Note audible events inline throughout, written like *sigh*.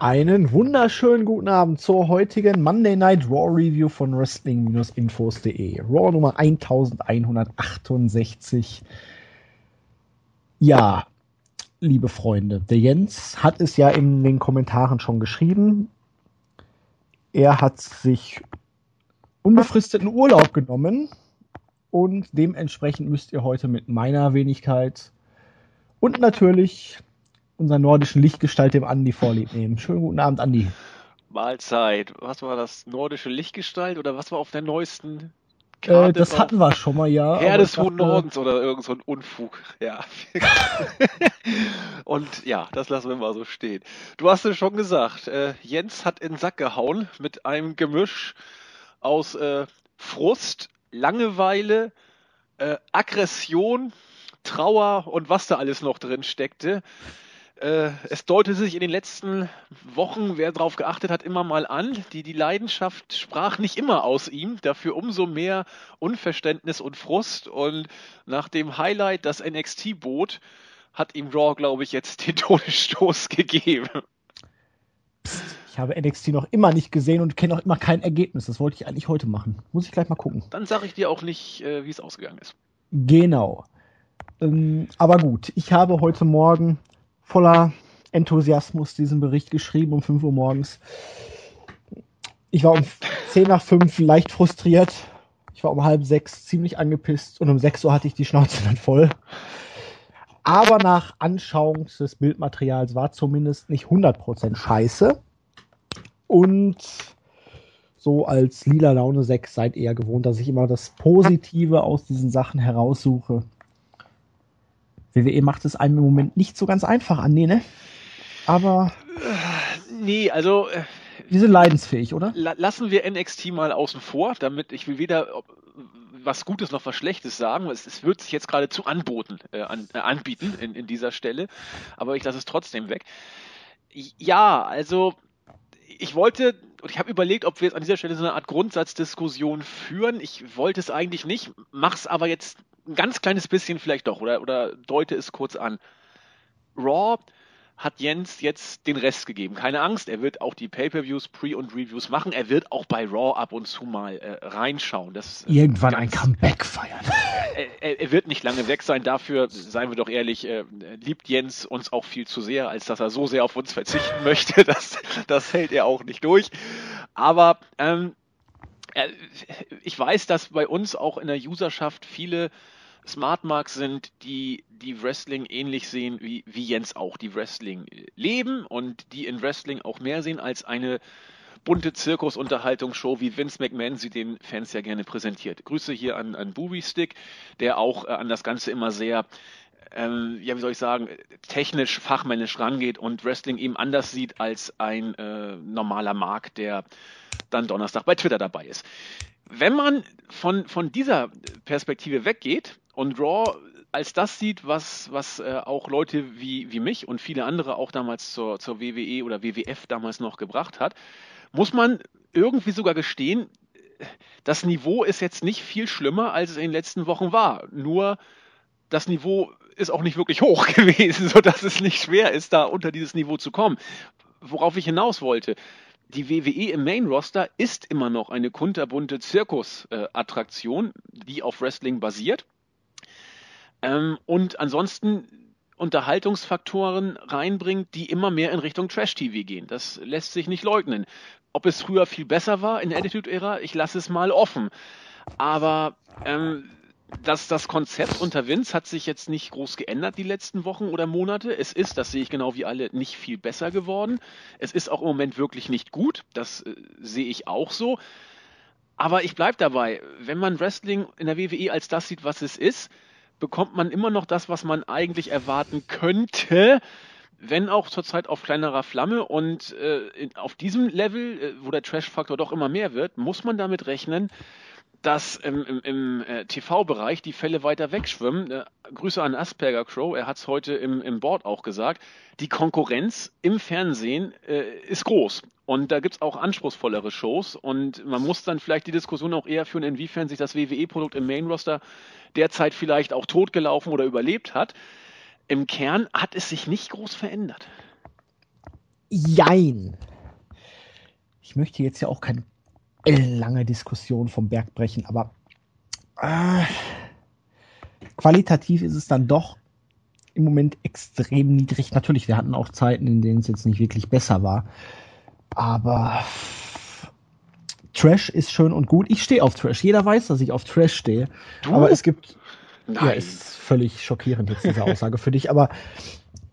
Einen wunderschönen guten Abend zur heutigen Monday Night Raw Review von Wrestling-Infos.de. Raw Nummer 1168. Ja, liebe Freunde, der Jens hat es ja in den Kommentaren schon geschrieben. Er hat sich unbefristeten Urlaub genommen und dementsprechend müsst ihr heute mit meiner Wenigkeit und natürlich unseren nordischen Lichtgestalt dem Andi vorlieb nehmen. Schönen guten Abend, Andi. Mahlzeit. Was war das? Nordische Lichtgestalt oder was war auf der neuesten Karte? Äh, das hatten wir schon mal, ja. Herr des Hohen Nordens oder irgend so ein Unfug. Ja. *laughs* Und ja, das lassen wir mal so stehen. Du hast es schon gesagt, äh, Jens hat in den Sack gehauen mit einem Gemisch aus äh, Frust, Langeweile, äh, Aggression, Trauer und was da alles noch drin steckte. Äh, es deutete sich in den letzten Wochen, wer darauf geachtet hat, immer mal an. Die, die Leidenschaft sprach nicht immer aus ihm, dafür umso mehr Unverständnis und Frust. Und nach dem Highlight, das NXT bot, hat ihm Raw, glaube ich, jetzt den *laughs* Todesstoß gegeben. Psst, ich habe NXT noch immer nicht gesehen und kenne auch immer kein Ergebnis. Das wollte ich eigentlich heute machen. Muss ich gleich mal gucken. Dann sage ich dir auch nicht, äh, wie es ausgegangen ist. Genau. Ähm, aber gut, ich habe heute Morgen voller Enthusiasmus diesen Bericht geschrieben um 5 Uhr morgens. Ich war um 10 nach 5 leicht frustriert. Ich war um halb sechs ziemlich angepisst und um 6 Uhr hatte ich die Schnauze dann voll. Aber nach Anschauung des Bildmaterials war zumindest nicht 100% scheiße. Und so als lila Laune 6 seid ihr ja gewohnt, dass ich immer das Positive aus diesen Sachen heraussuche. WWE macht es einem im Moment nicht so ganz einfach an, nee, ne? Aber. Nee, also. Äh, wir sind leidensfähig, oder? lassen wir NXT mal außen vor, damit ich will weder was Gutes noch was Schlechtes sagen. Es, es wird sich jetzt geradezu anboten, äh, an, äh, anbieten in, in dieser Stelle. Aber ich lasse es trotzdem weg. Ja, also ich wollte und ich habe überlegt, ob wir jetzt an dieser Stelle so eine Art Grundsatzdiskussion führen. Ich wollte es eigentlich nicht, mach's aber jetzt ein ganz kleines bisschen vielleicht doch oder, oder deute es kurz an. Raw hat Jens jetzt den Rest gegeben. Keine Angst, er wird auch die Pay-per-Views, Pre- und Reviews machen. Er wird auch bei Raw ab und zu mal äh, reinschauen. Das, äh, Irgendwann ein Comeback feiern. *laughs* Er, er, wird nicht lange weg sein. Dafür, seien wir doch ehrlich, äh, liebt Jens uns auch viel zu sehr, als dass er so sehr auf uns verzichten *laughs* möchte. Das, das hält er auch nicht durch. Aber ähm, ich weiß, dass bei uns auch in der Userschaft viele Smart Marks sind, die die Wrestling ähnlich sehen wie, wie Jens auch, die Wrestling leben und die in Wrestling auch mehr sehen als eine bunte Zirkusunterhaltungsshow, wie Vince McMahon sie den Fans ja gerne präsentiert. Grüße hier an, an Booby Stick, der auch äh, an das Ganze immer sehr ähm, ja, wie soll ich sagen, technisch, fachmännisch rangeht und Wrestling eben anders sieht als ein äh, normaler Markt, der dann Donnerstag bei Twitter dabei ist. Wenn man von, von dieser Perspektive weggeht und Raw als das sieht, was, was äh, auch Leute wie, wie mich und viele andere auch damals zur, zur WWE oder WWF damals noch gebracht hat, muss man irgendwie sogar gestehen, das Niveau ist jetzt nicht viel schlimmer, als es in den letzten Wochen war. Nur das Niveau ist auch nicht wirklich *laughs* hoch gewesen, sodass es nicht schwer ist, da unter dieses Niveau zu kommen. Worauf ich hinaus wollte, die WWE im Main Roster ist immer noch eine kunterbunte Zirkusattraktion, die auf Wrestling basiert. Ähm, und ansonsten Unterhaltungsfaktoren reinbringt, die immer mehr in Richtung Trash-TV gehen. Das lässt sich nicht leugnen. Ob es früher viel besser war in der Attitude-Ära, ich lasse es mal offen. Aber ähm, das, das Konzept unter Vince hat sich jetzt nicht groß geändert die letzten Wochen oder Monate. Es ist, das sehe ich genau wie alle, nicht viel besser geworden. Es ist auch im Moment wirklich nicht gut. Das äh, sehe ich auch so. Aber ich bleibe dabei. Wenn man Wrestling in der WWE als das sieht, was es ist, bekommt man immer noch das, was man eigentlich erwarten könnte wenn auch zurzeit auf kleinerer Flamme und äh, auf diesem Level, äh, wo der Trash-Faktor doch immer mehr wird, muss man damit rechnen, dass im, im, im äh, TV-Bereich die Fälle weiter wegschwimmen. Äh, Grüße an Asperger Crow, er hat es heute im, im Board auch gesagt. Die Konkurrenz im Fernsehen äh, ist groß. Und da gibt es auch anspruchsvollere Shows. Und man muss dann vielleicht die Diskussion auch eher führen, inwiefern sich das WWE-Produkt im Main-Roster derzeit vielleicht auch totgelaufen oder überlebt hat. Im Kern hat es sich nicht groß verändert. jein. Ich möchte jetzt ja auch keine lange Diskussion vom Berg brechen, aber äh, qualitativ ist es dann doch im Moment extrem niedrig. Natürlich, wir hatten auch Zeiten, in denen es jetzt nicht wirklich besser war. Aber Trash ist schön und gut. Ich stehe auf Trash. Jeder weiß, dass ich auf Trash stehe. Du? Aber es gibt. Nein. Ja, ist völlig schockierend jetzt diese Aussage für dich. Aber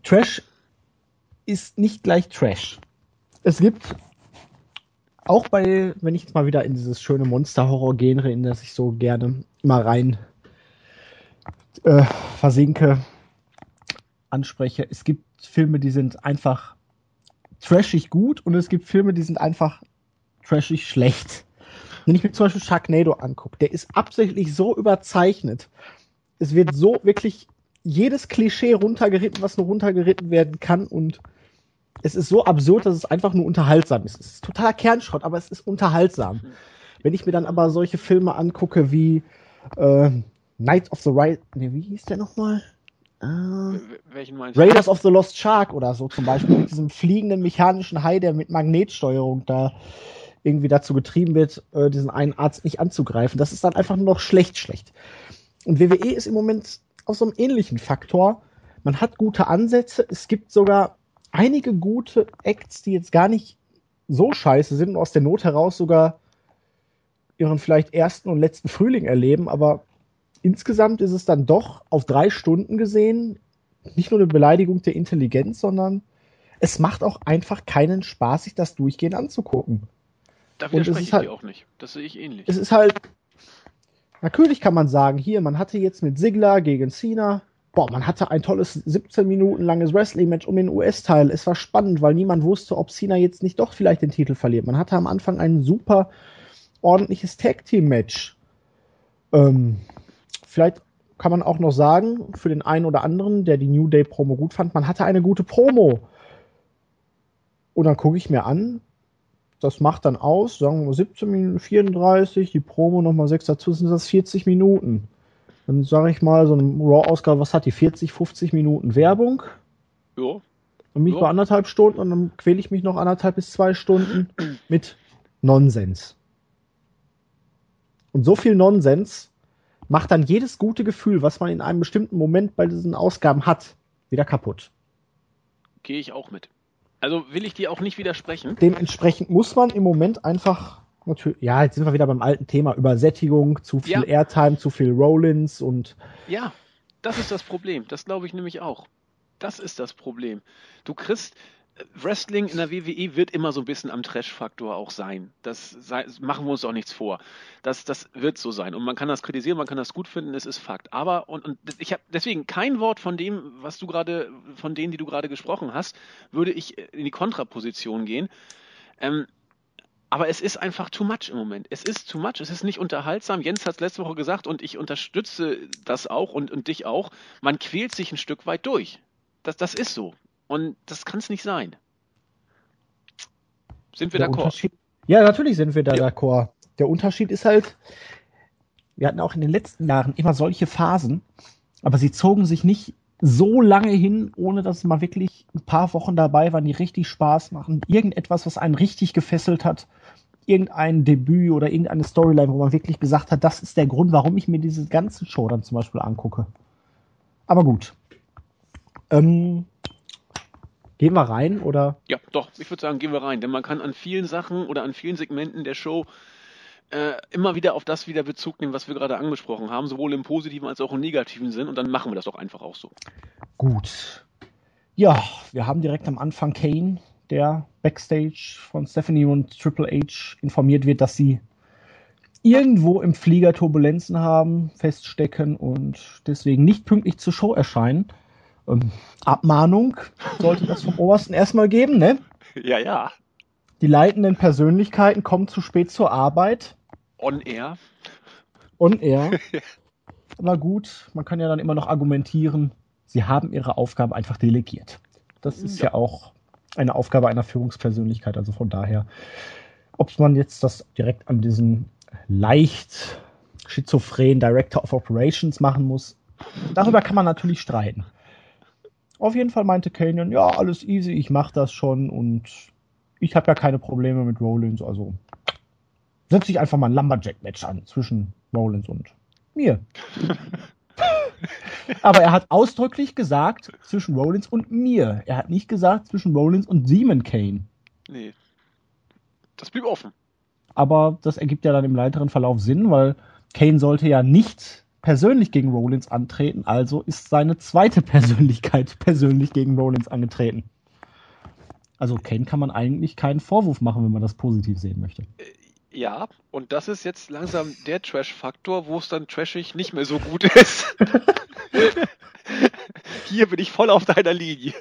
Trash ist nicht gleich Trash. Es gibt auch bei, wenn ich jetzt mal wieder in dieses schöne Monster-Horror-Genre, in das ich so gerne mal rein äh, versinke, anspreche. Es gibt Filme, die sind einfach trashig gut und es gibt Filme, die sind einfach trashig schlecht. Wenn ich mir zum Beispiel Sharknado angucke, der ist absichtlich so überzeichnet. Es wird so wirklich jedes Klischee runtergeritten, was nur runtergeritten werden kann und es ist so absurd, dass es einfach nur unterhaltsam ist. Es ist totaler Kernschrott, aber es ist unterhaltsam. Wenn ich mir dann aber solche Filme angucke wie äh, Night of the Right, nee, wie hieß der nochmal? Äh, Welchen meinst du? Raiders of the Lost Shark oder so zum Beispiel mit diesem fliegenden mechanischen Hai, der mit Magnetsteuerung da irgendwie dazu getrieben wird, äh, diesen einen Arzt nicht anzugreifen. Das ist dann einfach nur noch schlecht, schlecht. Und WWE ist im Moment auf so einem ähnlichen Faktor. Man hat gute Ansätze. Es gibt sogar einige gute Acts, die jetzt gar nicht so scheiße sind und aus der Not heraus sogar ihren vielleicht ersten und letzten Frühling erleben, aber insgesamt ist es dann doch auf drei Stunden gesehen nicht nur eine Beleidigung der Intelligenz, sondern es macht auch einfach keinen Spaß, sich das durchgehend anzugucken. Da widerspreche ich halt, auch nicht. Das sehe ich ähnlich. Es ist halt, natürlich kann man sagen, hier, man hatte jetzt mit Sigler gegen Cena, boah, man hatte ein tolles 17 Minuten langes Wrestling-Match um den US-Teil. Es war spannend, weil niemand wusste, ob Cena jetzt nicht doch vielleicht den Titel verliert. Man hatte am Anfang ein super ordentliches Tag-Team-Match. Ähm, Vielleicht kann man auch noch sagen, für den einen oder anderen, der die New Day Promo gut fand, man hatte eine gute Promo. Und dann gucke ich mir an, das macht dann aus, sagen wir 17 Minuten 34, die Promo nochmal 6 dazu, sind das 40 Minuten. Dann sage ich mal, so eine Raw-Ausgabe, was hat die? 40, 50 Minuten Werbung? Ja. Und mich bei anderthalb Stunden und dann quäle ich mich noch anderthalb bis zwei Stunden *clears throat* mit Nonsens. Und so viel Nonsens macht dann jedes gute Gefühl, was man in einem bestimmten Moment bei diesen Ausgaben hat, wieder kaputt. Gehe ich auch mit. Also will ich dir auch nicht widersprechen. Dementsprechend muss man im Moment einfach natürlich, ja, jetzt sind wir wieder beim alten Thema, Übersättigung, zu viel ja. Airtime, zu viel Roll-ins und. Ja, das ist das Problem. Das glaube ich nämlich auch. Das ist das Problem. Du kriegst, Wrestling in der WWE wird immer so ein bisschen am Trash-Faktor auch sein. Das sei, machen wir uns auch nichts vor. Das, das wird so sein. Und man kann das kritisieren, man kann das gut finden, es ist Fakt. Aber, und, und ich habe deswegen kein Wort von dem, was du gerade, von denen, die du gerade gesprochen hast, würde ich in die Kontraposition gehen. Ähm, aber es ist einfach too much im Moment. Es ist too much. Es ist nicht unterhaltsam. Jens hat es letzte Woche gesagt und ich unterstütze das auch und, und dich auch. Man quält sich ein Stück weit durch. Das, das ist so. Und das kann es nicht sein. Sind wir d'accord? Ja, natürlich sind wir da ja. d'accord. Der Unterschied ist halt, wir hatten auch in den letzten Jahren immer solche Phasen, aber sie zogen sich nicht so lange hin, ohne dass mal wirklich ein paar Wochen dabei waren, die richtig Spaß machen. Irgendetwas, was einen richtig gefesselt hat. Irgendein Debüt oder irgendeine Storyline, wo man wirklich gesagt hat, das ist der Grund, warum ich mir diese ganze Show dann zum Beispiel angucke. Aber gut. Ähm, Gehen wir rein oder? Ja, doch, ich würde sagen, gehen wir rein. Denn man kann an vielen Sachen oder an vielen Segmenten der Show äh, immer wieder auf das wieder Bezug nehmen, was wir gerade angesprochen haben, sowohl im positiven als auch im negativen Sinn. Und dann machen wir das doch einfach auch so. Gut. Ja, wir haben direkt am Anfang Kane, der Backstage von Stephanie und Triple H informiert wird, dass sie irgendwo im Flieger Turbulenzen haben, feststecken und deswegen nicht pünktlich zur Show erscheinen ähm, Abmahnung sollte das vom Obersten erstmal geben, ne? *laughs* Ja, ja. Die leitenden Persönlichkeiten kommen zu spät zur Arbeit. On air. On air. *laughs* Aber gut, man kann ja dann immer noch argumentieren, sie haben ihre Aufgabe einfach delegiert. Das ist ja, ja auch eine Aufgabe einer Führungspersönlichkeit, also von daher, ob man jetzt das direkt an diesen leicht schizophrenen Director of Operations machen muss, darüber kann man natürlich streiten. Auf jeden Fall meinte Kane, ja, alles easy, ich mach das schon und ich habe ja keine Probleme mit Rollins, also setze ich einfach mal ein Lumberjack-Match an zwischen Rollins und mir. Aber er hat ausdrücklich gesagt zwischen Rollins und mir. Er hat nicht gesagt zwischen Rollins und Simon Kane. Nee. Das blieb offen. Aber das ergibt ja dann im weiteren Verlauf Sinn, weil Kane sollte ja nicht persönlich gegen Rollins antreten, also ist seine zweite Persönlichkeit persönlich gegen Rollins angetreten. Also Kane kann man eigentlich keinen Vorwurf machen, wenn man das positiv sehen möchte. Ja, und das ist jetzt langsam der Trash-Faktor, wo es dann trashig nicht mehr so gut ist. *laughs* Hier bin ich voll auf deiner Linie.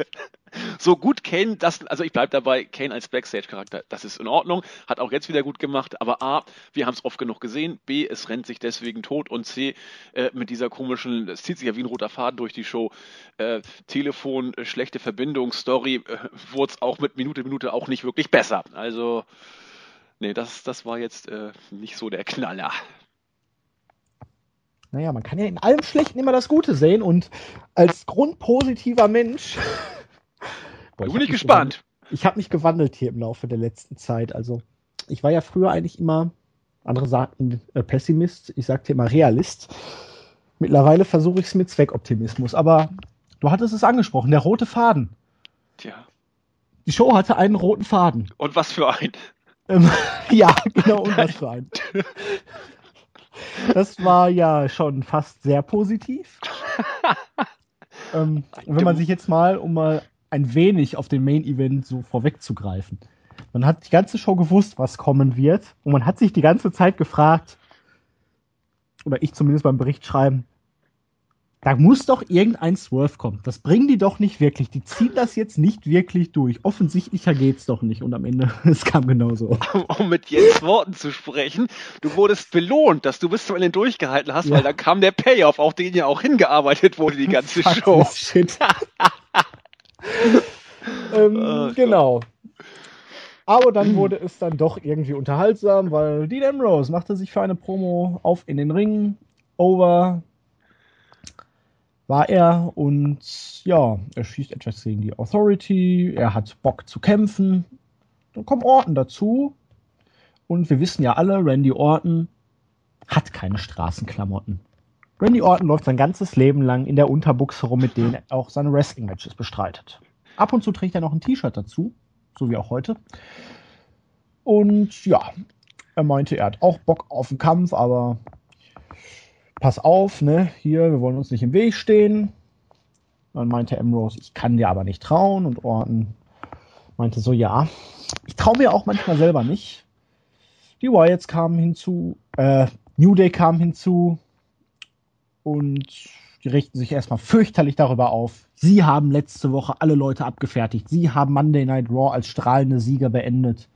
So gut Kane, das, also ich bleib dabei, Kane als Backstage-Charakter, das ist in Ordnung, hat auch jetzt wieder gut gemacht, aber A, wir haben es oft genug gesehen, B, es rennt sich deswegen tot und C, äh, mit dieser komischen, es zieht sich ja wie ein roter Faden durch die Show, äh, Telefon, äh, schlechte Verbindung, Story, äh, wurde es auch mit Minute Minute auch nicht wirklich besser. Also, nee, das, das war jetzt äh, nicht so der Knaller. Naja, man kann ja in allem Schlechten immer das Gute sehen und als grundpositiver Mensch. Boah, bin ich gespannt. Ich habe mich gewandelt hier im Laufe der letzten Zeit. Also, ich war ja früher eigentlich immer, andere sagten äh, Pessimist, ich sagte immer Realist. Mittlerweile versuche ich es mit Zweckoptimismus. Aber du hattest es angesprochen, der rote Faden. Tja. Die Show hatte einen roten Faden. Und was für ein? Ähm, *laughs* ja, genau, und was für ein. Das war ja schon fast sehr positiv. *laughs* ähm, wenn man sich jetzt mal, um mal ein wenig auf den Main Event so vorwegzugreifen. Man hat die ganze Show gewusst, was kommen wird. Und man hat sich die ganze Zeit gefragt, oder ich zumindest beim Bericht schreiben, da muss doch irgendein Swerve kommen. Das bringen die doch nicht wirklich. Die ziehen das jetzt nicht wirklich durch. Offensichtlicher geht's doch nicht. Und am Ende, *laughs* es kam genauso. Um mit Jens Worten zu sprechen, du wurdest belohnt, dass du bis zum Ende durchgehalten hast, ja. weil da kam der Payoff, auf den ja auch hingearbeitet wurde, die ganze Fuck Show. Shit. *laughs* ähm, genau. Aber dann wurde es dann doch irgendwie unterhaltsam, weil Dean Ambrose machte sich für eine Promo auf in den Ring, over, war er und ja, er schießt etwas gegen die Authority, er hat Bock zu kämpfen. Dann kommt Orton dazu und wir wissen ja alle, Randy Orton hat keine Straßenklamotten. Randy Orton läuft sein ganzes Leben lang in der Unterbuchse rum, mit denen er auch seine Wrestling-Matches bestreitet. Ab und zu trägt er noch ein T-Shirt dazu, so wie auch heute. Und ja, er meinte, er hat auch Bock auf den Kampf, aber pass auf, ne, hier, wir wollen uns nicht im Weg stehen. Dann meinte Ambrose, ich kann dir aber nicht trauen. Und Orton meinte so, ja, ich traue mir auch manchmal selber nicht. Die Wyatts kamen hinzu, äh, New Day kam hinzu und die richten sich erstmal fürchterlich darüber auf. Sie haben letzte Woche alle Leute abgefertigt. Sie haben Monday Night Raw als strahlende Sieger beendet.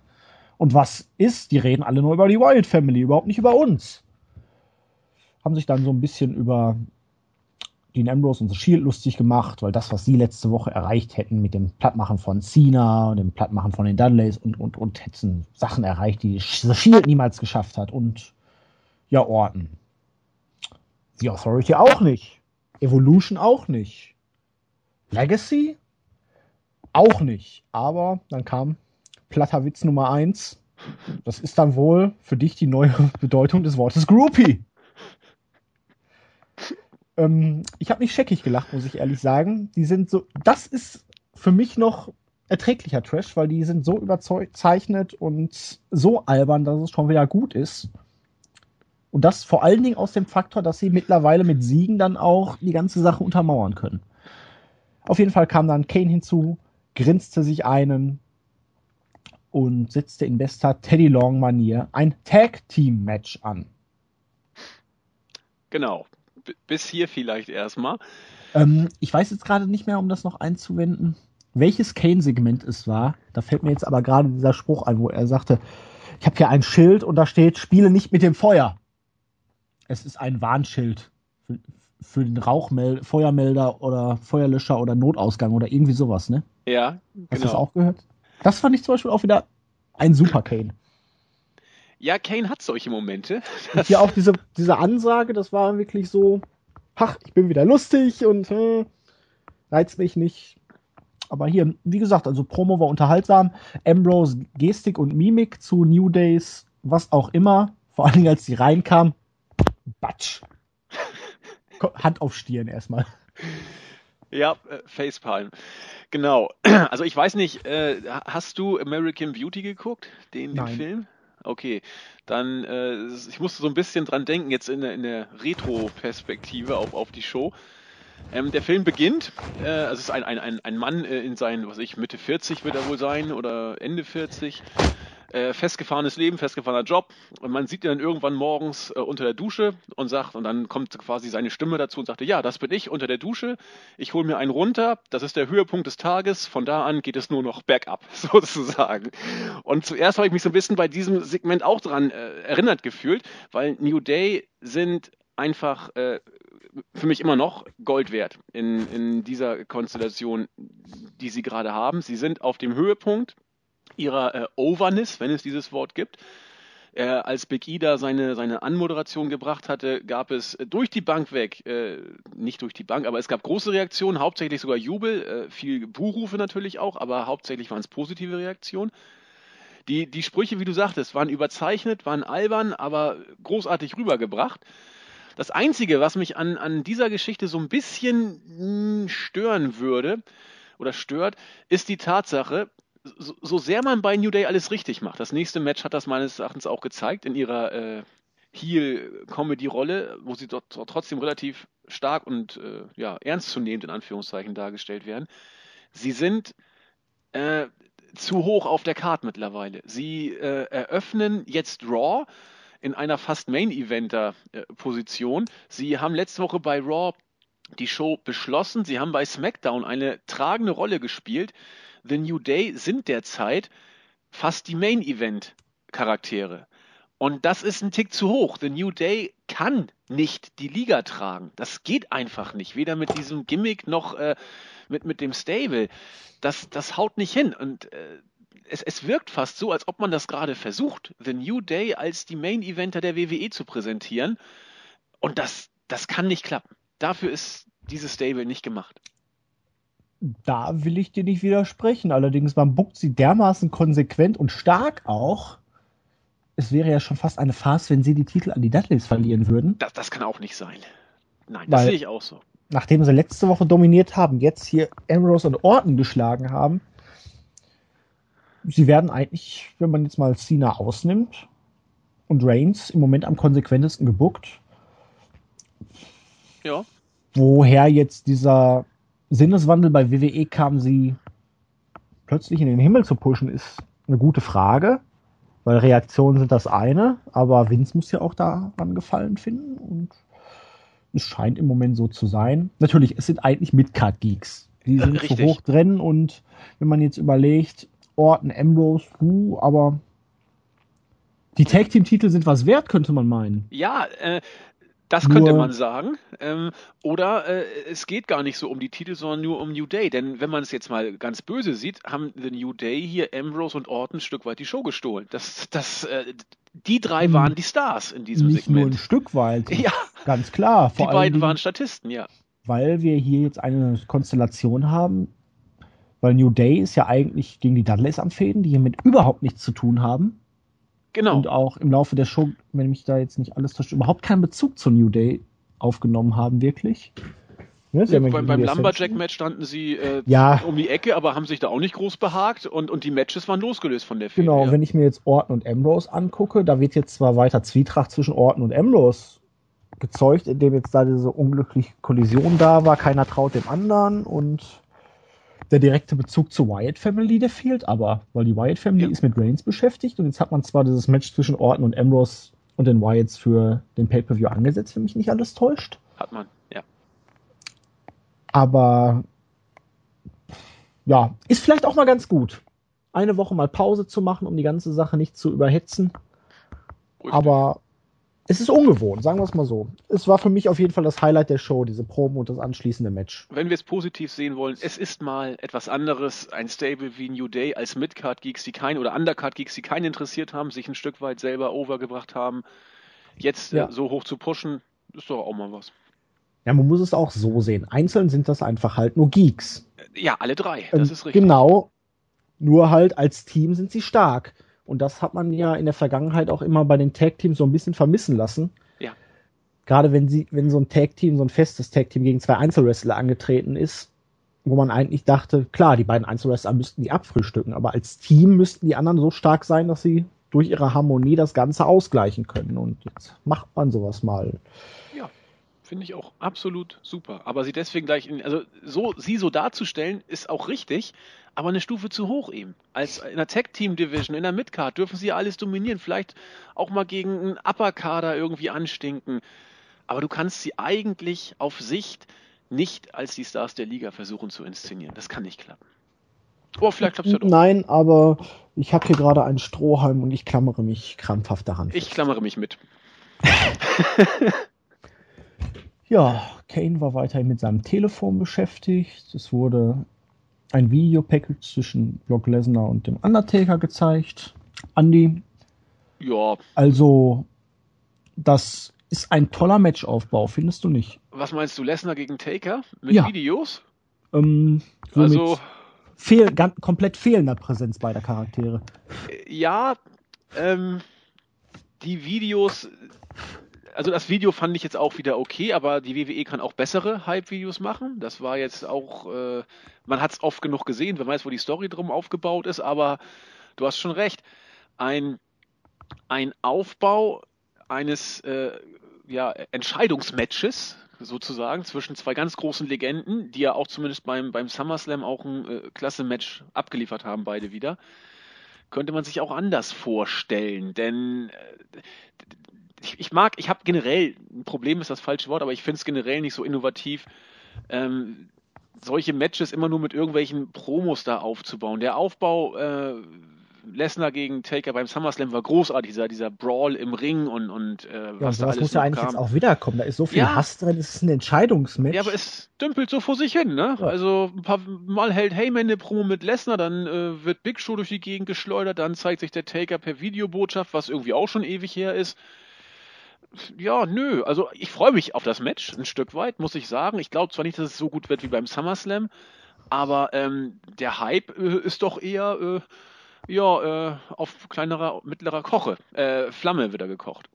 Und was ist? Die reden alle nur über die Wyatt Family, überhaupt nicht über uns haben sich dann so ein bisschen über Dean Ambrose und The Shield lustig gemacht, weil das, was sie letzte Woche erreicht hätten mit dem Plattmachen von Cena, dem Plattmachen von den Dudleys und, und, und hätten Sachen erreicht, die The Shield niemals geschafft hat und ja, Orton. The Authority auch nicht. Evolution auch nicht. Legacy auch nicht. Aber dann kam platter Witz Nummer eins. Das ist dann wohl für dich die neue *laughs* Bedeutung des Wortes Groupie. Ähm, ich habe nicht scheckig gelacht, muss ich ehrlich sagen. Die sind so, das ist für mich noch erträglicher Trash, weil die sind so überzeichnet und so albern, dass es schon wieder gut ist. Und das vor allen Dingen aus dem Faktor, dass sie mittlerweile mit Siegen dann auch die ganze Sache untermauern können. Auf jeden Fall kam dann Kane hinzu, grinste sich einen und setzte in bester Teddy Long Manier ein Tag Team Match an. Genau bis hier vielleicht erstmal. Ähm, ich weiß jetzt gerade nicht mehr, um das noch einzuwenden, welches Kane-Segment es war. Da fällt mir jetzt aber gerade dieser Spruch ein, wo er sagte, ich habe hier ein Schild und da steht, spiele nicht mit dem Feuer. Es ist ein Warnschild für, für den Rauchmel Feuermelder oder Feuerlöscher oder Notausgang oder irgendwie sowas, ne? Ja, genau. Hast du das genau. auch gehört? Das fand ich zum Beispiel auch wieder ein super Kane. Ja, Kane hat solche Momente. *laughs* Und hier auch diese, diese Ansage, das war wirklich so, ach, ich bin wieder lustig und äh, reizt mich nicht. Aber hier, wie gesagt, also Promo war unterhaltsam. Ambrose Gestik und Mimik zu New Days, was auch immer. Vor allen Dingen, als sie reinkam, Batsch. Hand auf Stirn erstmal. Ja, äh, Facepalm. Genau. *clears throat* Also ich weiß nicht, äh, hast du American Beauty geguckt, den, den Film? Okay, dann, äh, ich musste so ein bisschen dran denken, jetzt in der, in der Retro-Perspektive auf, auf die Show. Ähm, der Film beginnt, äh, also es ist ein, ein, ein, ein Mann äh, in seinen, was ich, Mitte 40 wird er wohl sein oder Ende 40, äh, festgefahrenes Leben, festgefahrener Job. Und man sieht ihn dann irgendwann morgens äh, unter der Dusche und sagt, und dann kommt quasi seine Stimme dazu und sagte, ja, das bin ich unter der Dusche. Ich hole mir einen runter. Das ist der Höhepunkt des Tages. Von da an geht es nur noch bergab, *laughs* sozusagen. Und zuerst habe ich mich so ein bisschen bei diesem Segment auch dran äh, erinnert gefühlt, weil New Day sind einfach äh, für mich immer noch Gold wert in, in dieser Konstellation, die sie gerade haben. Sie sind auf dem Höhepunkt ihrer äh, Overness, wenn es dieses Wort gibt. Äh, als Big E da seine, seine Anmoderation gebracht hatte, gab es durch die Bank weg, äh, nicht durch die Bank, aber es gab große Reaktionen, hauptsächlich sogar Jubel, äh, viel Buchrufe natürlich auch, aber hauptsächlich waren es positive Reaktionen. Die, die Sprüche, wie du sagtest, waren überzeichnet, waren albern, aber großartig rübergebracht. Das Einzige, was mich an, an dieser Geschichte so ein bisschen hm, stören würde oder stört, ist die Tatsache, so, so, sehr man bei New Day alles richtig macht, das nächste Match hat das meines Erachtens auch gezeigt in ihrer äh, Heel-Comedy-Rolle, wo sie dort trotzdem relativ stark und äh, ja, ernstzunehmend in Anführungszeichen dargestellt werden. Sie sind äh, zu hoch auf der Karte mittlerweile. Sie äh, eröffnen jetzt Raw in einer fast Main-Eventer-Position. Sie haben letzte Woche bei Raw die Show beschlossen. Sie haben bei SmackDown eine tragende Rolle gespielt. The New Day sind derzeit fast die Main-Event-Charaktere. Und das ist ein Tick zu hoch. The New Day kann nicht die Liga tragen. Das geht einfach nicht. Weder mit diesem Gimmick noch äh, mit, mit dem Stable. Das, das haut nicht hin. Und äh, es, es wirkt fast so, als ob man das gerade versucht, The New Day als die Main-Eventer der WWE zu präsentieren. Und das, das kann nicht klappen. Dafür ist dieses Stable nicht gemacht. Da will ich dir nicht widersprechen. Allerdings, man buckt sie dermaßen konsequent und stark auch. Es wäre ja schon fast eine Farce, wenn sie die Titel an die Dudleys verlieren würden. Das, das kann auch nicht sein. Nein, das Weil, sehe ich auch so. Nachdem sie letzte Woche dominiert haben, jetzt hier Ambrose und Orton geschlagen haben, sie werden eigentlich, wenn man jetzt mal Cena ausnimmt und Reigns im Moment am konsequentesten gebuckt. Ja. Woher jetzt dieser Sinneswandel bei WWE kam, sie plötzlich in den Himmel zu pushen, ist eine gute Frage, weil Reaktionen sind das eine, aber Vince muss ja auch daran gefallen finden und es scheint im Moment so zu sein. Natürlich, es sind eigentlich Midcard-Geeks. Die sind Richtig. zu hoch drin und wenn man jetzt überlegt, Orton, Ambrose, uh, aber die Tag Team Titel sind was wert, könnte man meinen. Ja, äh, das könnte man sagen. Ähm, oder äh, es geht gar nicht so um die Titel, sondern nur um New Day. Denn wenn man es jetzt mal ganz böse sieht, haben The New Day hier Ambrose und Orton ein Stück weit die Show gestohlen. Das, das, äh, die drei hm. waren die Stars in diesem nicht Segment. Nur ein Stück weit. *laughs* Ja. Ganz klar. Die beiden waren Statisten, ja. Weil wir hier jetzt eine Konstellation haben, weil New Day ist ja eigentlich gegen die Dudleys am Fäden, die hiermit überhaupt nichts zu tun haben. Genau. Und auch im Laufe der Show, wenn mich da jetzt nicht alles täuscht, überhaupt keinen Bezug zu New Day aufgenommen haben, wirklich. Ja, ja, beim, beim Lumberjack-Match standen sie äh, ja. um die Ecke, aber haben sich da auch nicht groß behagt und, und die Matches waren losgelöst von der Fehde. Genau, ja. wenn ich mir jetzt Orton und Ambrose angucke, da wird jetzt zwar weiter Zwietracht zwischen Orton und Ambrose gezeugt, indem jetzt da diese unglückliche Kollision da war, keiner traut dem anderen und der direkte Bezug zur Wyatt Family, der fehlt aber, weil die Wyatt Family ja. ist mit Reigns beschäftigt und jetzt hat man zwar dieses Match zwischen Orton und Ambrose und den Wyatts für den Pay-Per-View angesetzt, wenn mich nicht alles täuscht. Hat man, ja. Aber ja, ist vielleicht auch mal ganz gut, eine Woche mal Pause zu machen, um die ganze Sache nicht zu überhetzen. Richtig. Aber es ist ungewohnt, sagen wir es mal so. Es war für mich auf jeden Fall das Highlight der Show, diese Promo und das anschließende Match. Wenn wir es positiv sehen wollen, es ist mal etwas anderes, ein Stable wie New Day als Midcard-Geeks, die keinen oder Undercard-Geeks, die keinen interessiert haben, sich ein Stück weit selber overgebracht haben. Jetzt äh, ja. äh, so hoch zu pushen, ist doch auch mal was. Ja, man muss es auch so sehen. Einzeln sind das einfach halt nur Geeks. Ja, alle drei, das Ähm, ist richtig. Genau. Nur halt als Team sind sie stark. Und das hat man ja in der Vergangenheit auch immer bei den Tag-Teams so ein bisschen vermissen lassen. Ja. Gerade wenn sie, wenn so ein Tag-Team, so ein festes Tag-Team gegen zwei Einzelwrestler angetreten ist, wo man eigentlich dachte, klar, die beiden Einzelwrestler müssten die abfrühstücken, aber als Team müssten die anderen so stark sein, dass sie durch ihre Harmonie das Ganze ausgleichen können. Und jetzt macht man sowas mal. Ja, finde ich auch absolut super. Aber sie deswegen gleich, in, also so, sie so darzustellen, ist auch richtig, aber eine Stufe zu hoch eben. Als in der Tag-Team-Division, in der Midcard dürfen sie alles dominieren, vielleicht auch mal gegen einen Upper-Kader irgendwie anstinken. Aber du kannst sie eigentlich auf Sicht nicht als die Stars der Liga versuchen zu inszenieren. Das kann nicht klappen. Oh, vielleicht klappt es ja doch. Nein, aber ich habe hier gerade einen Strohhalm und ich klammere mich krampfhaft daran. Ich klammere mich mit. *laughs* Ja, Kane war weiterhin mit seinem Telefon beschäftigt. Es wurde ein Videopackage zwischen Brock Lesnar und dem Undertaker gezeigt. Andy, Ja, also das ist ein toller Matchaufbau, findest du nicht? was meinst du, Lesnar gegen Taker mit Ja. Videos? Ähm, so Also, fehl, ganz, komplett fehlender Präsenz beider Charaktere. Ja, ähm, die Videos, also das Video fand ich jetzt auch wieder okay, aber die WWE kann auch bessere Hype-Videos machen. Das war jetzt auch, äh, man hat es oft genug gesehen, wer weiß, wo die Story drum aufgebaut ist, aber du hast schon recht. Ein, ein Aufbau eines äh, ja, Entscheidungsmatches sozusagen zwischen zwei ganz großen Legenden, die ja auch zumindest beim, beim SummerSlam auch ein äh, klasse Match abgeliefert haben, beide wieder könnte man sich auch anders vorstellen. Denn äh, ich, ich mag, ich habe generell, ein Problem ist das falsche Wort, aber ich finde es generell nicht so innovativ, ähm, solche Matches immer nur mit irgendwelchen Promos da aufzubauen. Der Aufbau äh, Lesnar gegen Taker beim SummerSlam war großartig, dieser, dieser Brawl im Ring und, und äh, Ja, und was da sowas alles muss ja eigentlich kam. jetzt auch wiederkommen. Da ist so viel Ja. Hass drin, es ist ein Entscheidungsmatch. Ja, aber es dümpelt so vor sich hin, ne? Ja. Also ein paar Mal hält Heyman eine Promo mit Lesnar, dann äh, wird Big Show durch die Gegend geschleudert, dann zeigt sich der Taker per Videobotschaft, was irgendwie auch schon ewig her ist. Ja, nö, also ich freue mich auf das Match ein Stück weit, muss ich sagen. Ich glaube zwar nicht, dass es so gut wird wie beim SummerSlam, aber ähm, der Hype äh, ist doch eher äh, ja äh, auf kleinerer, mittlerer Koche, äh, Flamme wird er gekocht.